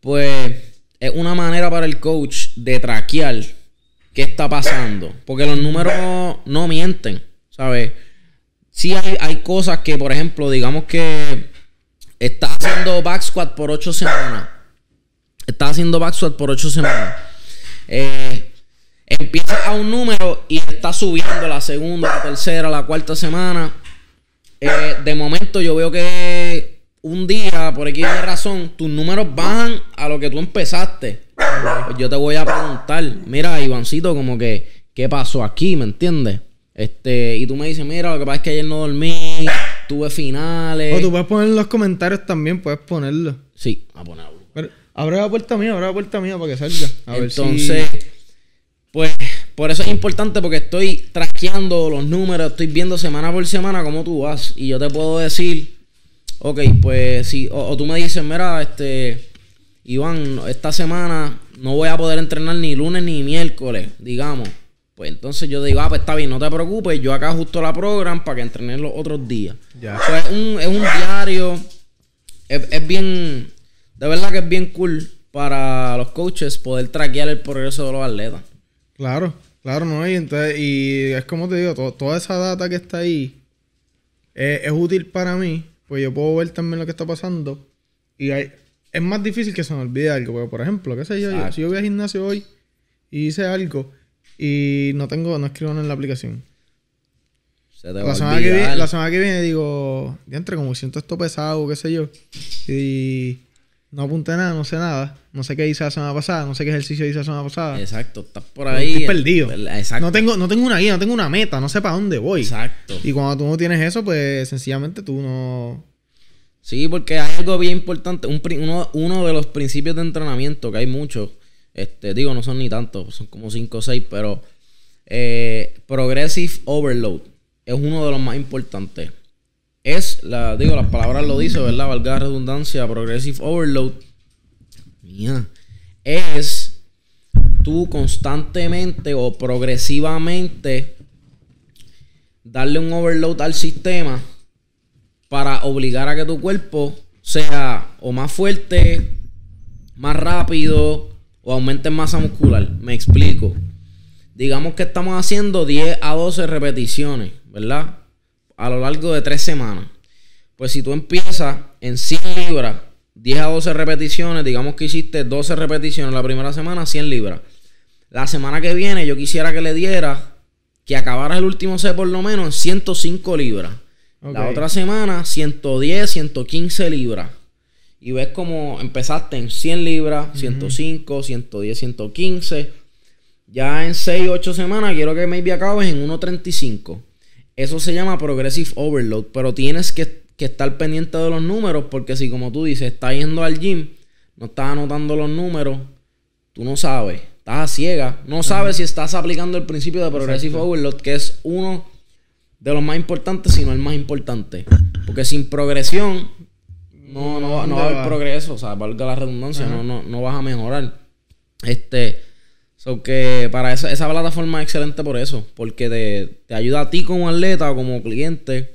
pues es una manera para el coach de traquear qué está pasando. Porque los números no mienten, ¿sabes? Sí hay, hay cosas que, por ejemplo, digamos que estás haciendo back squat por ocho semanas. Estás haciendo back squat por ocho semanas. Eh, empiezas a un número y está subiendo la segunda, la tercera, la cuarta semana. Eh, de momento yo veo que un día, por aquí hay razón, tus números bajan a lo que tú empezaste. Pues yo te voy a preguntar, mira, Ivancito, como que, ¿qué pasó aquí? ¿Me entiendes? Este, y tú me dices, mira, lo que pasa es que ayer no dormí, tuve finales. O tú puedes poner en los comentarios también, puedes ponerlo. Sí, a ponerlo. Pero, abre la puerta mía, abre la puerta mía para que salga. A Entonces, pues, por eso es importante porque estoy traqueando los números, estoy viendo semana por semana cómo tú vas. Y yo te puedo decir, ok, pues si, o, tú me dices, mira, este, Iván, esta semana no voy a poder entrenar ni lunes ni miércoles, digamos. Pues entonces yo digo, ah, pues está bien, no te preocupes, yo acá justo la program para que entrenes los otros días. Ya. es, un, es un diario, es, bien, de verdad que es bien cool para los coaches poder traquear el progreso de los atletas. Claro, claro, ¿no? Y, entonces, y es como te digo, toda esa data que está ahí eh, es útil para mí, pues yo puedo ver también lo que está pasando. Y hay, es más difícil que se me olvide algo, porque por ejemplo, qué sé yo, yo si yo voy al gimnasio hoy y hice algo y no tengo, no escribo en la aplicación. Se te la, semana que viene, la semana que viene digo, entre como siento esto pesado, qué sé yo. Y no apunté nada, no sé nada. No sé qué hice la semana pasada, no sé qué ejercicio hice la semana pasada. Exacto, estás por ahí. Estoy perdido. Exacto. No tengo, no tengo una guía, no tengo una meta, no sé para dónde voy. Exacto. Y cuando tú no tienes eso, pues sencillamente tú no. Sí, porque hay algo bien importante. Un, uno, uno de los principios de entrenamiento, que hay muchos este, digo, no son ni tantos, son como 5 o 6, pero eh, Progressive Overload es uno de los más importantes. Es, la, digo, las palabras lo dice, ¿verdad? Valga la redundancia, Progressive Overload. Mía. Es tú constantemente o progresivamente darle un overload al sistema para obligar a que tu cuerpo sea o más fuerte, más rápido, o aumenten masa muscular. Me explico. Digamos que estamos haciendo 10 a 12 repeticiones, ¿verdad? A lo largo de 3 semanas. Pues si tú empiezas en 100 libras, 10 a 12 repeticiones, digamos que hiciste 12 repeticiones la primera semana, 100 libras. La semana que viene yo quisiera que le diera que acabaras el último set por lo menos en 105 libras. La otra semana 110, 115 libras y ves como empezaste en 100 libras, 105, 110, 115. Ya en 6, 8 semanas quiero que maybe acabes en 1.35. Eso se llama progressive overload, pero tienes que, estar pendiente de los números porque si como tú dices, estás yendo al gym, no estás anotando los números, tú no sabes, estás a ciega, no sabes si estás aplicando el principio de progressive overload, que es uno de los más importantes, sino el más importante. Porque sin progresión no, no, no va a haber progreso, o sea, valga la redundancia, no, no, no vas a mejorar. Este, so que para esa, esa plataforma es excelente por eso, porque te, te ayuda a ti como atleta o como cliente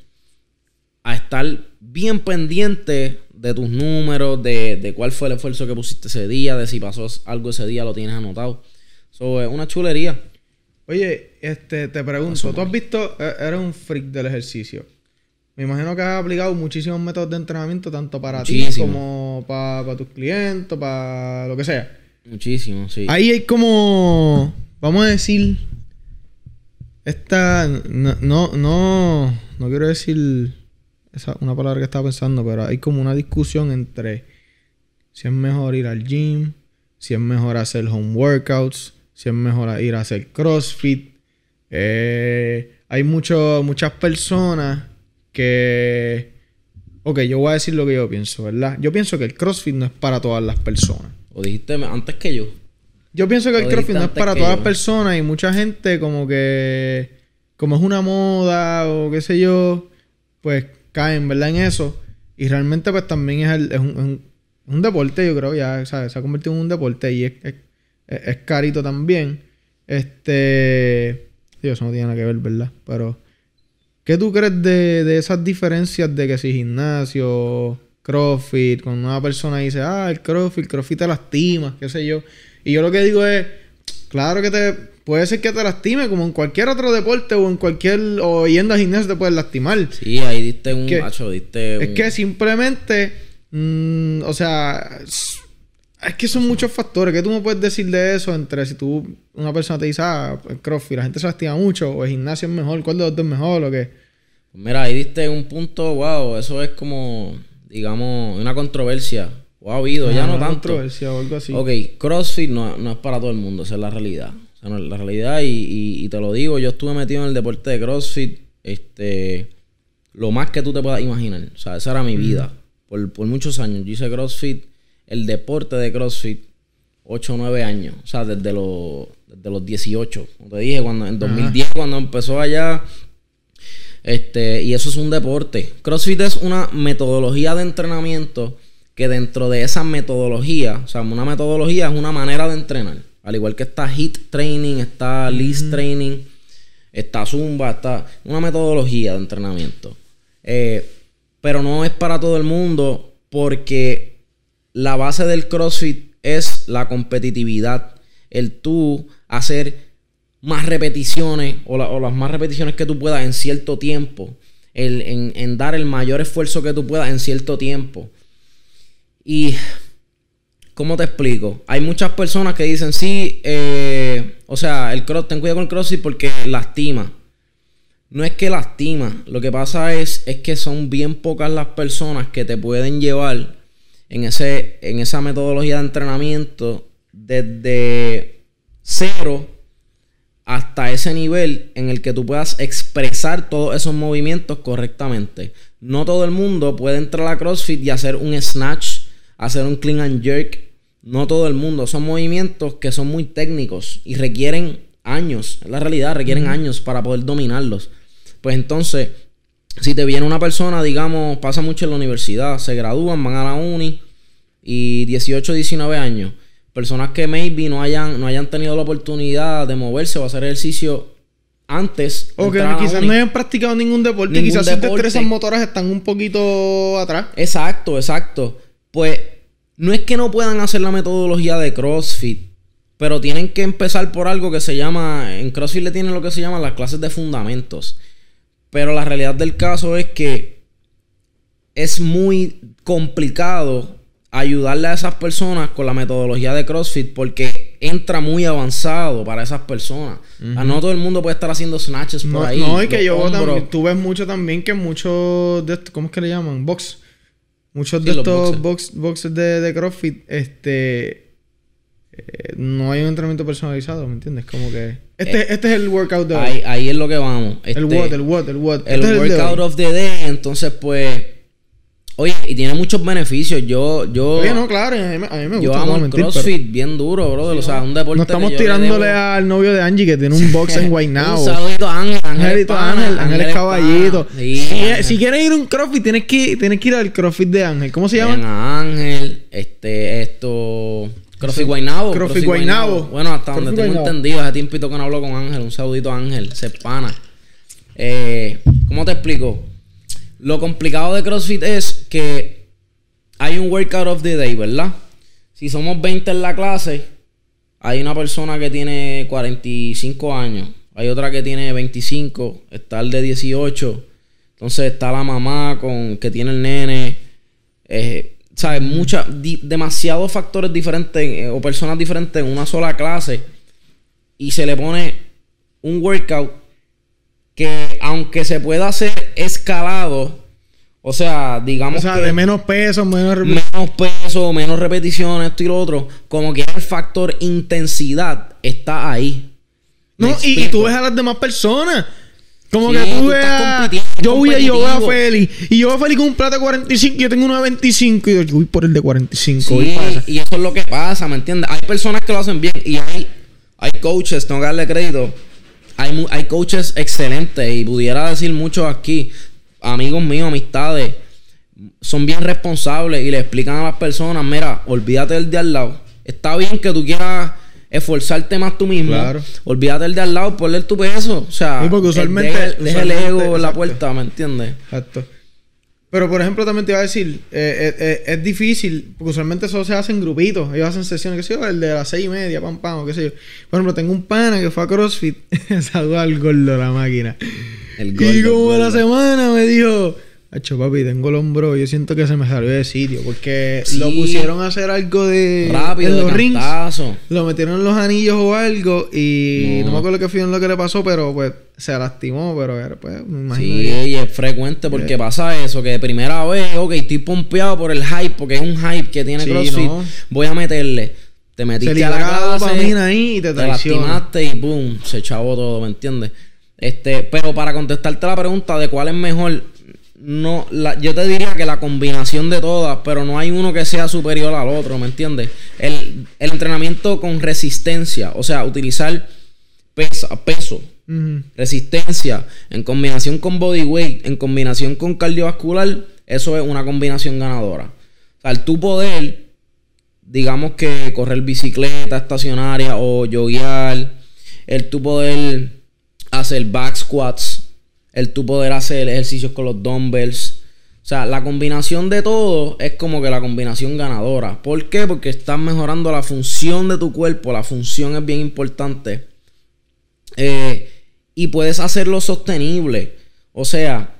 a estar bien pendiente de tus números, de, de, cuál fue el esfuerzo que pusiste ese día, de si pasó algo ese día, lo tienes anotado. So, es una chulería. Oye, este, te pregunto, ¿tú has visto, e, eres un freak del ejercicio? Me imagino que has aplicado muchísimos métodos de entrenamiento, tanto para ti como para, tus clientes, para lo que sea. Muchísimo, sí. Ahí hay como, vamos a decir, esta, no, no, no, quiero decir esa, una palabra que estaba pensando, pero hay como una discusión entre si es mejor ir al gym, si es mejor hacer home workouts, si es mejor ir a hacer CrossFit. Eh, hay mucho, muchas personas que... Ok, yo voy a decir lo que yo pienso, ¿verdad? Yo pienso que el CrossFit no es para todas las personas. ¿O dijiste antes que yo? Yo pienso que el CrossFit no es para todas las personas y mucha gente como que... Como es una moda o qué sé yo, pues caen, ¿verdad? En eso. Y realmente pues también es, es, un, un, deporte, yo creo, ya se ha convertido en un deporte y es, es, carito también. Este... Dios, eso no tiene nada que ver, ¿verdad? Pero... ¿Qué tú crees de, esas diferencias de que si gimnasio, CrossFit, cuando una persona dice, ah, el CrossFit, el CrossFit te lastima, qué sé yo? Y yo lo que digo es, claro que te puede ser que te lastime, como en cualquier otro deporte o en cualquier, o yendo al gimnasio te puedes lastimar. Sí, ahí diste un macho, diste un... Es que simplemente, mm, o sea, es que son muchos factores. ¿Qué tú me puedes decir de eso? Entre si tú, una persona te dice, ah, el CrossFit, la gente se lastima mucho, o el gimnasio es mejor, ¿cuál de los dos es mejor o qué? Mira, ahí diste un punto, wow, eso es como digamos, una controversia. O ha habido, ya no Una tanto. controversia o algo así. Ok, CrossFit no, no es para todo el mundo, esa es la realidad. O sea, no es la realidad y, y- y te lo digo, yo estuve metido en el deporte de CrossFit, este, lo más que tú te puedas imaginar. O sea, esa era mi vida. Por, por muchos años. Yo hice CrossFit, el deporte de CrossFit, 8 o 9 años. O sea, desde los, desde los 18. Como te dije, cuando, en 2010, cuando empezó allá. Este, y eso es un deporte. CrossFit es una metodología de entrenamiento que dentro de esa metodología, o sea, una metodología es una manera de entrenar. Al igual que está HIT training, está list training, está Zumba, está una metodología de entrenamiento. Eh, pero no es para todo el mundo porque la base del CrossFit es la competitividad. El tú hacer más repeticiones o, la- o las más repeticiones que tú puedas en cierto tiempo. El, en, en dar el mayor esfuerzo que tú puedas en cierto tiempo. Y, ¿cómo te explico? Hay muchas personas que dicen, sí, eh, o sea, el cross, ten cuidado con el CrossFit porque lastima. No es que lastima, lo que pasa es, es que son bien pocas las personas que te pueden llevar en, ese, en esa metodología de entrenamiento desde cero hasta ese nivel en el que tú puedas expresar todos esos movimientos correctamente. No todo el mundo puede entrar a CrossFit y hacer un snatch, hacer un clean and jerk. No todo el mundo. Son movimientos que son muy técnicos y requieren años. Es la realidad, requieren años para poder dominarlos. Pues entonces, si te viene una persona, digamos, pasa mucho en la universidad, se gradúan, van a la uni y 18, 19 años. Personas que maybe no hayan, no hayan tenido la oportunidad de moverse o hacer ejercicio antes. O que quizás no hayan practicado ningún deporte. Ningún quizás sus deporte. destrezas motoras están un poquito atrás. Exacto, exacto. Pues no es que no puedan hacer la metodología de CrossFit, pero tienen que empezar por algo que se llama, en CrossFit le tienen lo que se llama las clases de fundamentos. Pero la realidad del caso es que es muy complicado ayudarle a esas personas con la metodología de CrossFit porque entra muy avanzado para esas personas. O sea, no todo el mundo puede estar haciendo snatches por No, ahí. no, y que yo hombros. también, tú ves mucho también que muchos de estos, ¿cómo es que le llaman? Box. Muchos de Sí, estos boxers. box, boxes de, de CrossFit, este, eh, no hay un entrenamiento personalizado, ¿me entiendes? Como que, este, este es el workout de hoy. Ahí, ahí es lo que vamos. el Este, what, el what, el what. el Este workout hoy. of the day. Entonces, pues. Oye, y tiene muchos beneficios. Yo, yo, Oye, no, claro, a mí, me- a mí me yo gusta. amo el mentir, pero CrossFit bien duro, brother. o sea, un deporte. No estamos tirándole debo- al novio de Angie que tiene un box en Un Guaynabo. saludito a Ángel. Ángel, Angelito Ángel, Ángel es caballito. Sí, si, si quieres ir a un CrossFit, tienes que, tienes que ir al CrossFit de Ángel. ¿Cómo se llama? a Ángel, este, esto. CrossFit Guaynabo. CrossFit Guaynabo. Bueno, hasta donde tengo Guaynabo. entendido, hace tiempito que no hablo con Ángel. Un saludito a Ángel, se pana. Eh, ¿Cómo te explico? Lo complicado de CrossFit es que hay un workout of the day, ¿verdad? Si somos 20 en la clase, hay una persona que tiene 45 años, hay otra que tiene 25, está el de 18, entonces está la mamá con que tiene el nene, eh, ¿sabes? Mucha, demasiados factores diferentes eh, o personas diferentes en una sola clase y se le pone un workout que aunque se pueda hacer escalado, o sea, digamos O sea, que de menos peso, menos... menos peso, menos repeticiones, esto y lo otro, como que el factor intensidad está ahí. ¿Me No, y, y tú ves a las demás personas. Como Sí, que tú tú ves a... Yo voy a, yo voy a. Feli. Y yo veo a Feli con un plato de 45 y yo tengo uno de 25. Y yo voy por el de 45. voy Sí, esa. y eso es lo que pasa, ¿me entiendes? Hay personas que lo hacen bien y hay, hay coaches, tengo que darle crédito. Hay, hay coaches excelentes y pudiera decir muchos aquí, amigos míos, amistades, son bien responsables y le explican a las personas, mira, olvídate del de al lado. Está bien que tú quieras esforzarte más tú mismo. Claro. Olvídate del de al lado, ponle tu peso. O sea, Sí, porque eh, usualmente- deja, el ego en la puerta, ¿me entiendes? Exacto. Pero, por ejemplo, también te iba a decir, eh, eh, eh, es difícil, porque usualmente eso se hace en grupitos. Ellos hacen sesiones, qué sé yo, el de las seis y media, pam, pam, o qué sé yo. Por ejemplo, tengo un pana que fue a CrossFit. Saluda al gordo la máquina. El y gordo, como el a la semana me dijo, Hacho, papi, tengo el hombro. Yo siento que se me salió de sitio. Porque Sí. lo pusieron a hacer algo de. Rápido, en de los rings. cantazo. Lo metieron en los anillos o algo. Y No. no, me acuerdo qué fue lo que le pasó, pero pues se lastimó. Pero era, pues, me imagino. Sí, que- y es frecuente porque pasa eso, que de primera vez, ok, estoy pompeado por el hype, porque es un hype que tiene Sí, CrossFit, no. voy a meterle. Te se metiste a la la clase, ahí y te te lastimaste y boom, se echó todo, ¿me entiendes? Este, pero para contestarte la pregunta de cuál es mejor, no, la- yo te diría que la combinación de todas, pero no hay uno que sea superior al otro, ¿me entiendes? El, el entrenamiento con resistencia, o sea, utilizar pesa, peso, resistencia, en combinación con body weight, en combinación con cardiovascular, eso es una combinación ganadora. O sea, el tu poder, digamos que correr bicicleta estacionaria o joguear, el tu poder hacer back squats, el tu poder hacer ejercicios con los dumbbells. O sea, la combinación de todo es como que la combinación ganadora. ¿Por qué? Porque estás mejorando la función de tu cuerpo. La función es bien importante. Eh, y puedes hacerlo sostenible. O sea,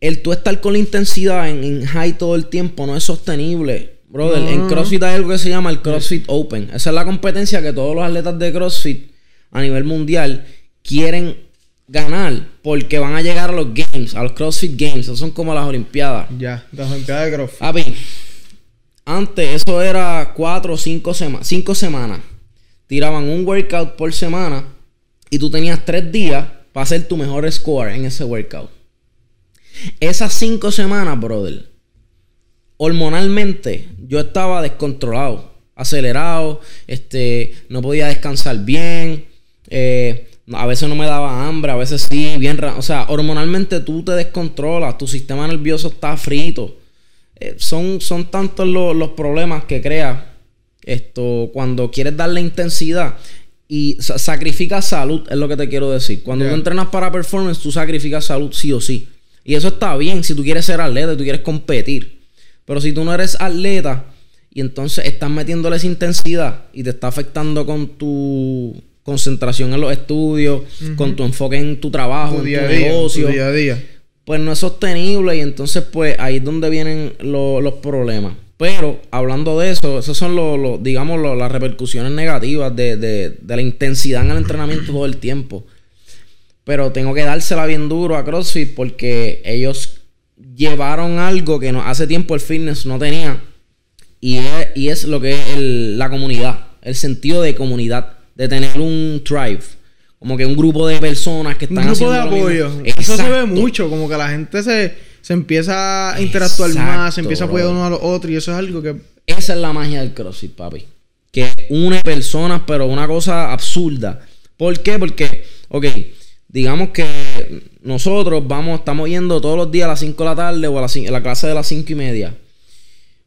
el tú estar con la intensidad en, en high todo el tiempo no es sostenible. Brother, No, en. CrossFit hay algo que se llama el CrossFit Open. Esa es la competencia que todos los atletas de CrossFit a nivel mundial quieren ganar porque van a llegar a los Games, a los CrossFit Games. Esos son como las Olimpiadas. Ya, las Olimpiadas de CrossFit. Papi, antes eso era cuatro o cinco, sema- cinco semanas. Tiraban un workout por semana y tú tenías tres días para hacer tu mejor score en ese workout. Esas cinco semanas, brother, hormonalmente yo estaba descontrolado, acelerado, este, no podía descansar bien, eh, a veces no me daba hambre, a veces sí, bien, o sea, hormonalmente tú te descontrolas, tu sistema nervioso está frito. Eh, son, son tantos lo- los problemas que crea esto cuando quieres darle intensidad y sa- sacrificas salud, es lo que te quiero decir. Cuando tú entrenas para performance, tú sacrificas salud sí o sí. Y eso está bien si tú quieres ser atleta y tú quieres competir. Pero si tú no eres atleta y entonces estás metiéndole esa intensidad y te está afectando con tu concentración en los estudios, con tu enfoque en tu trabajo, Tu en tu día. negocio, Tu día a día. pues no es sostenible y entonces pues ahí es donde vienen lo- los problemas. Pero hablando de eso, esas son los, los, digamos, las repercusiones negativas de, de- de la intensidad en el entrenamiento todo el tiempo. Pero tengo que dársela bien duro a CrossFit porque ellos llevaron algo que no, hace tiempo el fitness no tenía. Y es, y es lo que es el- la comunidad, el sentido de comunidad, de tener un tribe. Como que un grupo de personas que Un están grupo de haciendo lo mismo. apoyo. Eso se ve mucho, como que la gente se, se empieza a interactuar Exacto, más, se empieza a apoyar uno a los otros y eso es algo que... Esa es la magia del CrossFit, papi. Que une personas, pero una cosa absurda. ¿Por qué? Porque, ok, digamos que nosotros vamos, estamos yendo todos los días a las 5 de la tarde o a la, a la clase de las 5 y media.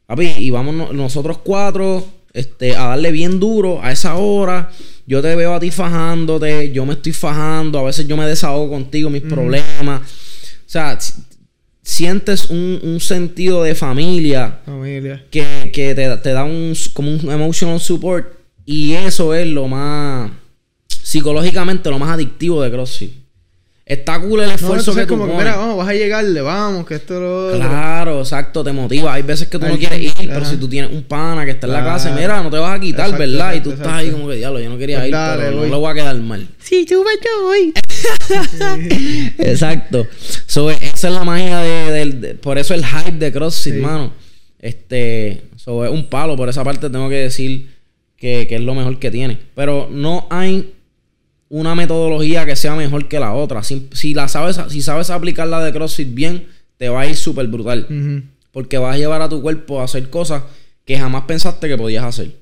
Papi, y vamos no- nosotros cuatro este, a darle bien duro a esa hora. Yo te veo a ti fajándote, yo me estoy fajando, a veces yo me desahogo contigo mis problemas. O sea, si- sientes un, un sentido de familia Familia. que, que te, te da un como un emotional support y eso es lo más psicológicamente lo más adictivo de CrossFit. Está cool el No, esfuerzo entonces que tú como que, mira, vamos, vas a llegarle, vamos, que esto lo otro. Claro, exacto, te motiva. Hay veces que tú no quieres ir, pero si tú tienes un pana que está en la Claro. clase, mira, no te vas a quitar, Exacto, ¿verdad? y exacto, tú estás ahí como que, diablo, yo no quería Pues ir, dale, pero voy. no le voy a quedar mal. Sí, tú vas yo hoy. Exacto. So, esa es la magia de, por eso el hype de CrossFit, Sí. hermano. Este, so, es un palo, por esa parte tengo que decir que, que es lo mejor que tiene. Pero no hay una metodología que sea mejor que la otra. Si, si la sabes, si sabes aplicar la de CrossFit bien, te va a ir súper brutal. Porque vas a llevar a tu cuerpo a hacer cosas que jamás pensaste que podías hacer.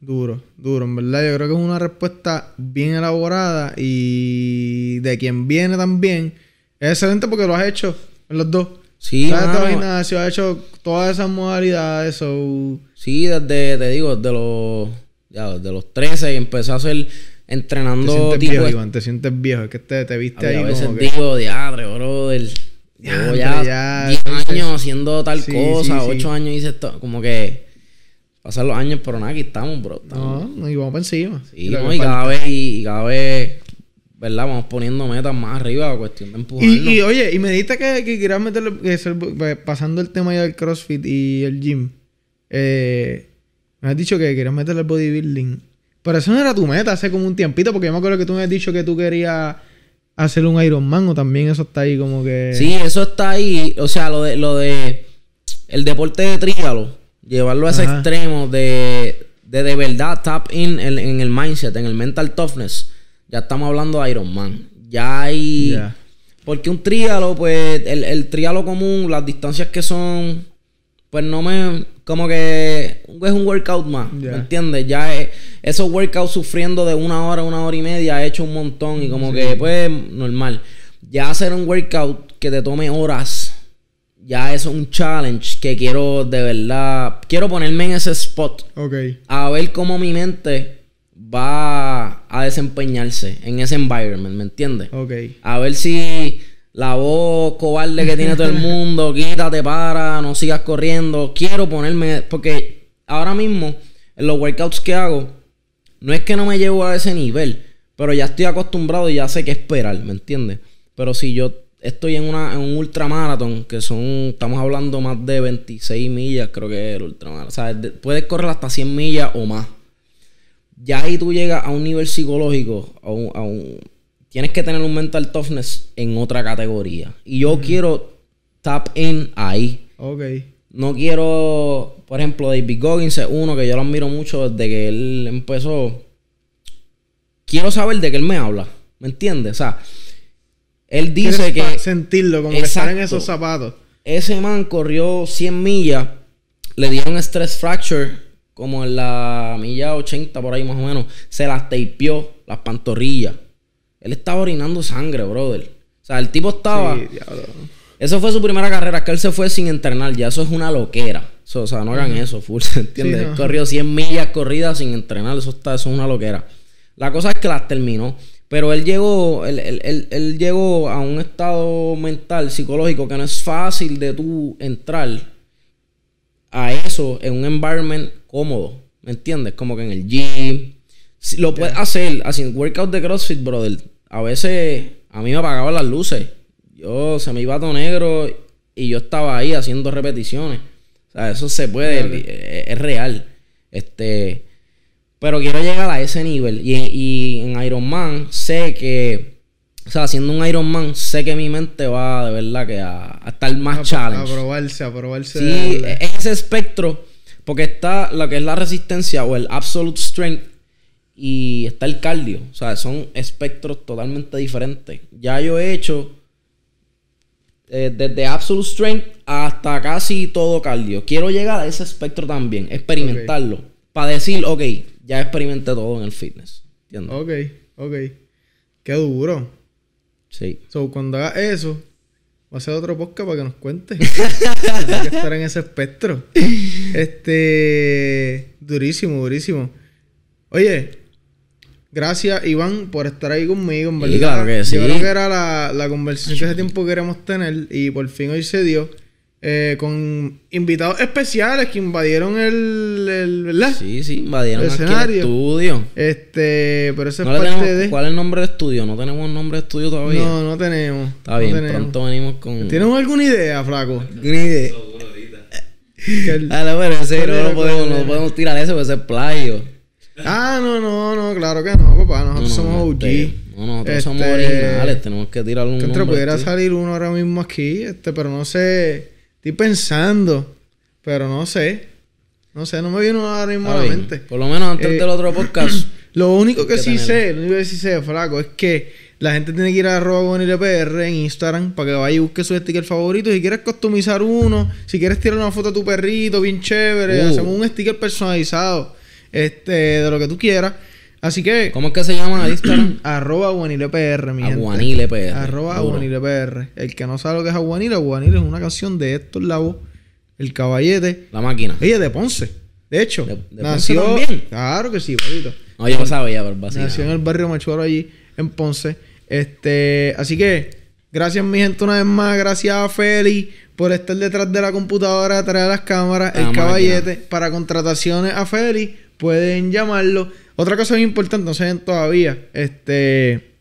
Duro, duro, en verdad. Yo creo que es una respuesta bien elaborada y de quien viene también. Es excelente porque lo has hecho en los dos. Sí, mano. Gimnasio, has hecho todas esas modalidades. So... Sí, desde, te digo, desde los, ya, desde los 13 empecé a hacer Te entrenando sientes tipo viejo, Iván, te sientes viejo. Es que te, te viste a, ahí a veces como que... digo, diadre, brother. Llevo ya ya, 10 sí, sí. años haciendo tal Sí, cosa, sí, sí. 8 años hice esto. Como que pasan los años, pero nada, aquí estamos, bro. estamos. No, y vamos para encima. Sí, no, que y cada vez, y, y cada vez ¿verdad? Vamos poniendo metas más arriba, cuestión de empujarnos. Y, y, oye, y me dijiste que, que querías meterle, que pues, pasando el tema ya del CrossFit y el gym, eh, me has dicho que querías meterle el bodybuilding. Pero eso no era tu meta hace como un tiempito, porque yo me acuerdo que tú me has dicho que tú querías hacer un Ironman o también eso está ahí como que... Sí, eso está ahí. O sea, lo de, lo de el deporte de tríalo, llevarlo a ese Ajá. extremo de, de de verdad tap in en, en el mindset, en el mental toughness. Ya estamos hablando de Ironman. Ya hay. Porque un tríalo, pues, el, el tríalo común, las distancias que son, pues no me. Como que es un workout más. ¿me entiendes? Ya es- esos workouts sufriendo de una hora, una hora y media, he hecho un montón y como que, pues, normal. Ya hacer un workout que te tome horas, ya eso es un challenge que quiero de verdad. Quiero ponerme en ese spot Ok. a ver cómo mi mente va a desempeñarse en ese environment, ¿me entiendes? Ok. A ver si la voz cobarde que tiene todo el mundo, quítate, para, no sigas corriendo. Quiero ponerme, porque ahora mismo, en los workouts que hago, no es que no me llevo a ese nivel, pero ya estoy acostumbrado y ya sé qué esperar, ¿me entiendes? Pero si yo estoy en, una, en un ultramaratón, que son, estamos hablando más de 26 millas, creo que es el ultramaratón. O sea, de- puedes correr hasta 100 millas o más ya ahí tú llegas a un nivel psicológico, a un, a un- tienes que tener un mental toughness en otra categoría. Y yo quiero tap in ahí. Ok. No quiero, por ejemplo, David Goggins es uno que yo lo admiro mucho desde que él empezó. Quiero saber de qué él me habla, ¿me entiendes? O sea, él dice que sentirlo, como que estar en Exacto. esos zapatos. ese man corrió 100 millas, le dieron stress fracture como en la milla 80 por ahí más o menos, se las tapeó las pantorrillas. Él estaba orinando sangre, brother. O sea, el tipo estaba... Sí, diablo. Eso fue su primera carrera, que él se fue sin entrenar. Ya eso es una loquera. Eso, o sea, no hagan eso, full, ¿entiendes? Sí, Él. Corrió 100 millas corridas sin entrenar. Eso, está, eso es una loquera. La cosa es que las terminó. Pero él llegó, él, él- él- él llegó a un estado mental, psicológico, que no es fácil de tú entrar a eso en un environment cómodo. ¿Me entiendes? Como que en el gym. Lo puedes hacer haciendo workout de CrossFit, brother. A veces a mí me apagaban las luces. Yo se me iba todo negro y yo estaba ahí haciendo repeticiones. O sea, eso se puede, es, es real. Este, pero quiero llegar a ese nivel. Y, y en Ironman sé que, o sea, haciendo un Ironman, sé que mi mente va de verdad que a, a estar más A, challenge. a probarse, a probarse. Sí, de es ese espectro, porque está lo que es la resistencia o el absolute strength y está el cardio. O sea, son espectros totalmente diferentes. Ya yo he hecho eh, desde absolute strength hasta casi todo cardio. Quiero llegar a ese espectro también, experimentarlo. Para decir, ok, ya experimenté todo en el fitness. ¿Entiendes? Ok, ok. Qué duro. Sí. So, cuando hagas eso, va a ser otro podcast para que nos cuentes. Hay que estar en ese espectro. Este. Durísimo, durísimo. Oye, gracias, Iván, por estar ahí conmigo, en verdad. claro que sí. Yo creo que era la, la conversación que hace tiempo queríamos tener y por fin hoy se dio. eh, con invitados especiales que invadieron el. el ¿Verdad? Sí, sí, invadieron El aquí el escenario. estudio. Este. Pero eso No es parte tenemos- de. ¿Cuál es el nombre del estudio? No tenemos nombre de estudio todavía. No, no tenemos. Está no bien, tenemos. pronto venimos con. ¿Tienes alguna idea, flaco? Ni idea. El- Dale, pero ese no, Dale, lo podemos, no podemos tirar eso porque ese es playo. Ah, no, no, no, claro que no, papá. Nosotros No, no, somos OG. este, no, nosotros somos Este, originales, tenemos que tirar un Que pudiera salir uno ahora mismo aquí, este, pero no sé. Estoy pensando, pero no sé. No sé, no me viene ahora mismo a la mente. Por lo menos antes Eh, del otro podcast. Lo único que que sí tener. sé, lo único que sí sé, flaco, es que la gente tiene que ir a arroba PR en Instagram para que vaya y busque sus stickers favoritos. Si quieres customizar uno, si quieres tirar una foto de tu perrito bien chévere, Uh. hacemos un sticker personalizado este, de lo que tú quieras. Así que, ¿Cómo es que se llama Instagram? arroba aguanilepr, mi gente. Aguanilepr. Arroba. El que no sabe lo que es aguanile, aguanile es una canción de Héctor Lavoe, el caballete. La máquina. Ella es de Ponce. De hecho, ¿De- de nació... Ponce también? Claro que sí, papito. No, yo lo sabía, pero básicamente. Nació en el barrio Machuaro allí, en Ponce. Este, así que, gracias mi gente una vez más. Gracias a Feli por estar detrás de la computadora, detrás de las cámaras, La el máquina. caballete. Para contrataciones a Feli, pueden llamarlo. Otra cosa muy importante, no saben todavía. Este,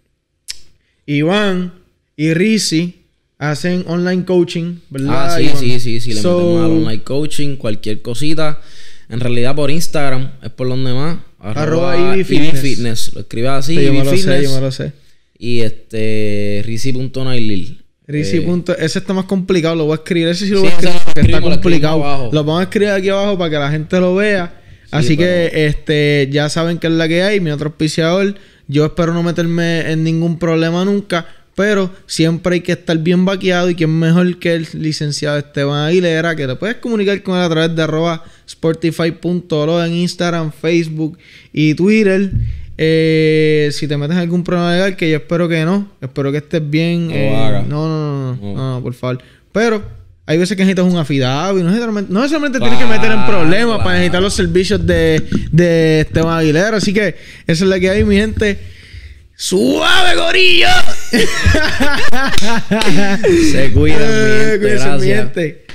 Iván y Rizzi hacen online coaching, ¿verdad? Ah, sí, Iván? sí, sí, sí. Le So, metemos al online coaching, cualquier cosita. En realidad por Instagram es por donde más. Arroba Ivy Ivy Fitness. Lo escribes así, Sí, yo me lo sé, yo me lo sé. Y este, Rizzi.nailil. Rizzi. Eh, ese está más complicado, lo voy a escribir. Ese sí lo Sí, voy a escribir porque está lo complicado. Lo vamos a escribir aquí abajo para que la gente lo vea. Así que este ya saben que es la que hay. Mi otro auspiciador. Yo espero no meterme en ningún problema nunca. Pero siempre hay que estar bien vaqueado. Y quién mejor que el licenciado Esteban Aguilera. Que te puedes comunicar con él a través de arroba sportify.lo en Instagram, Facebook y Twitter. Eh, si te metes en algún problema legal, que yo espero que no. Espero que estés bien. No eh, no, no, No. no, no, por favor. Pero hay veces que necesitas un afidado y no necesariamente, no necesariamente tienes que meter en problemas para necesitar los servicios de, de Esteban Aguilera. Así que esa es la que hay, mi gente. ¡Suave, gorillo! Se cuidan, mi gente. mi Gracias. gente.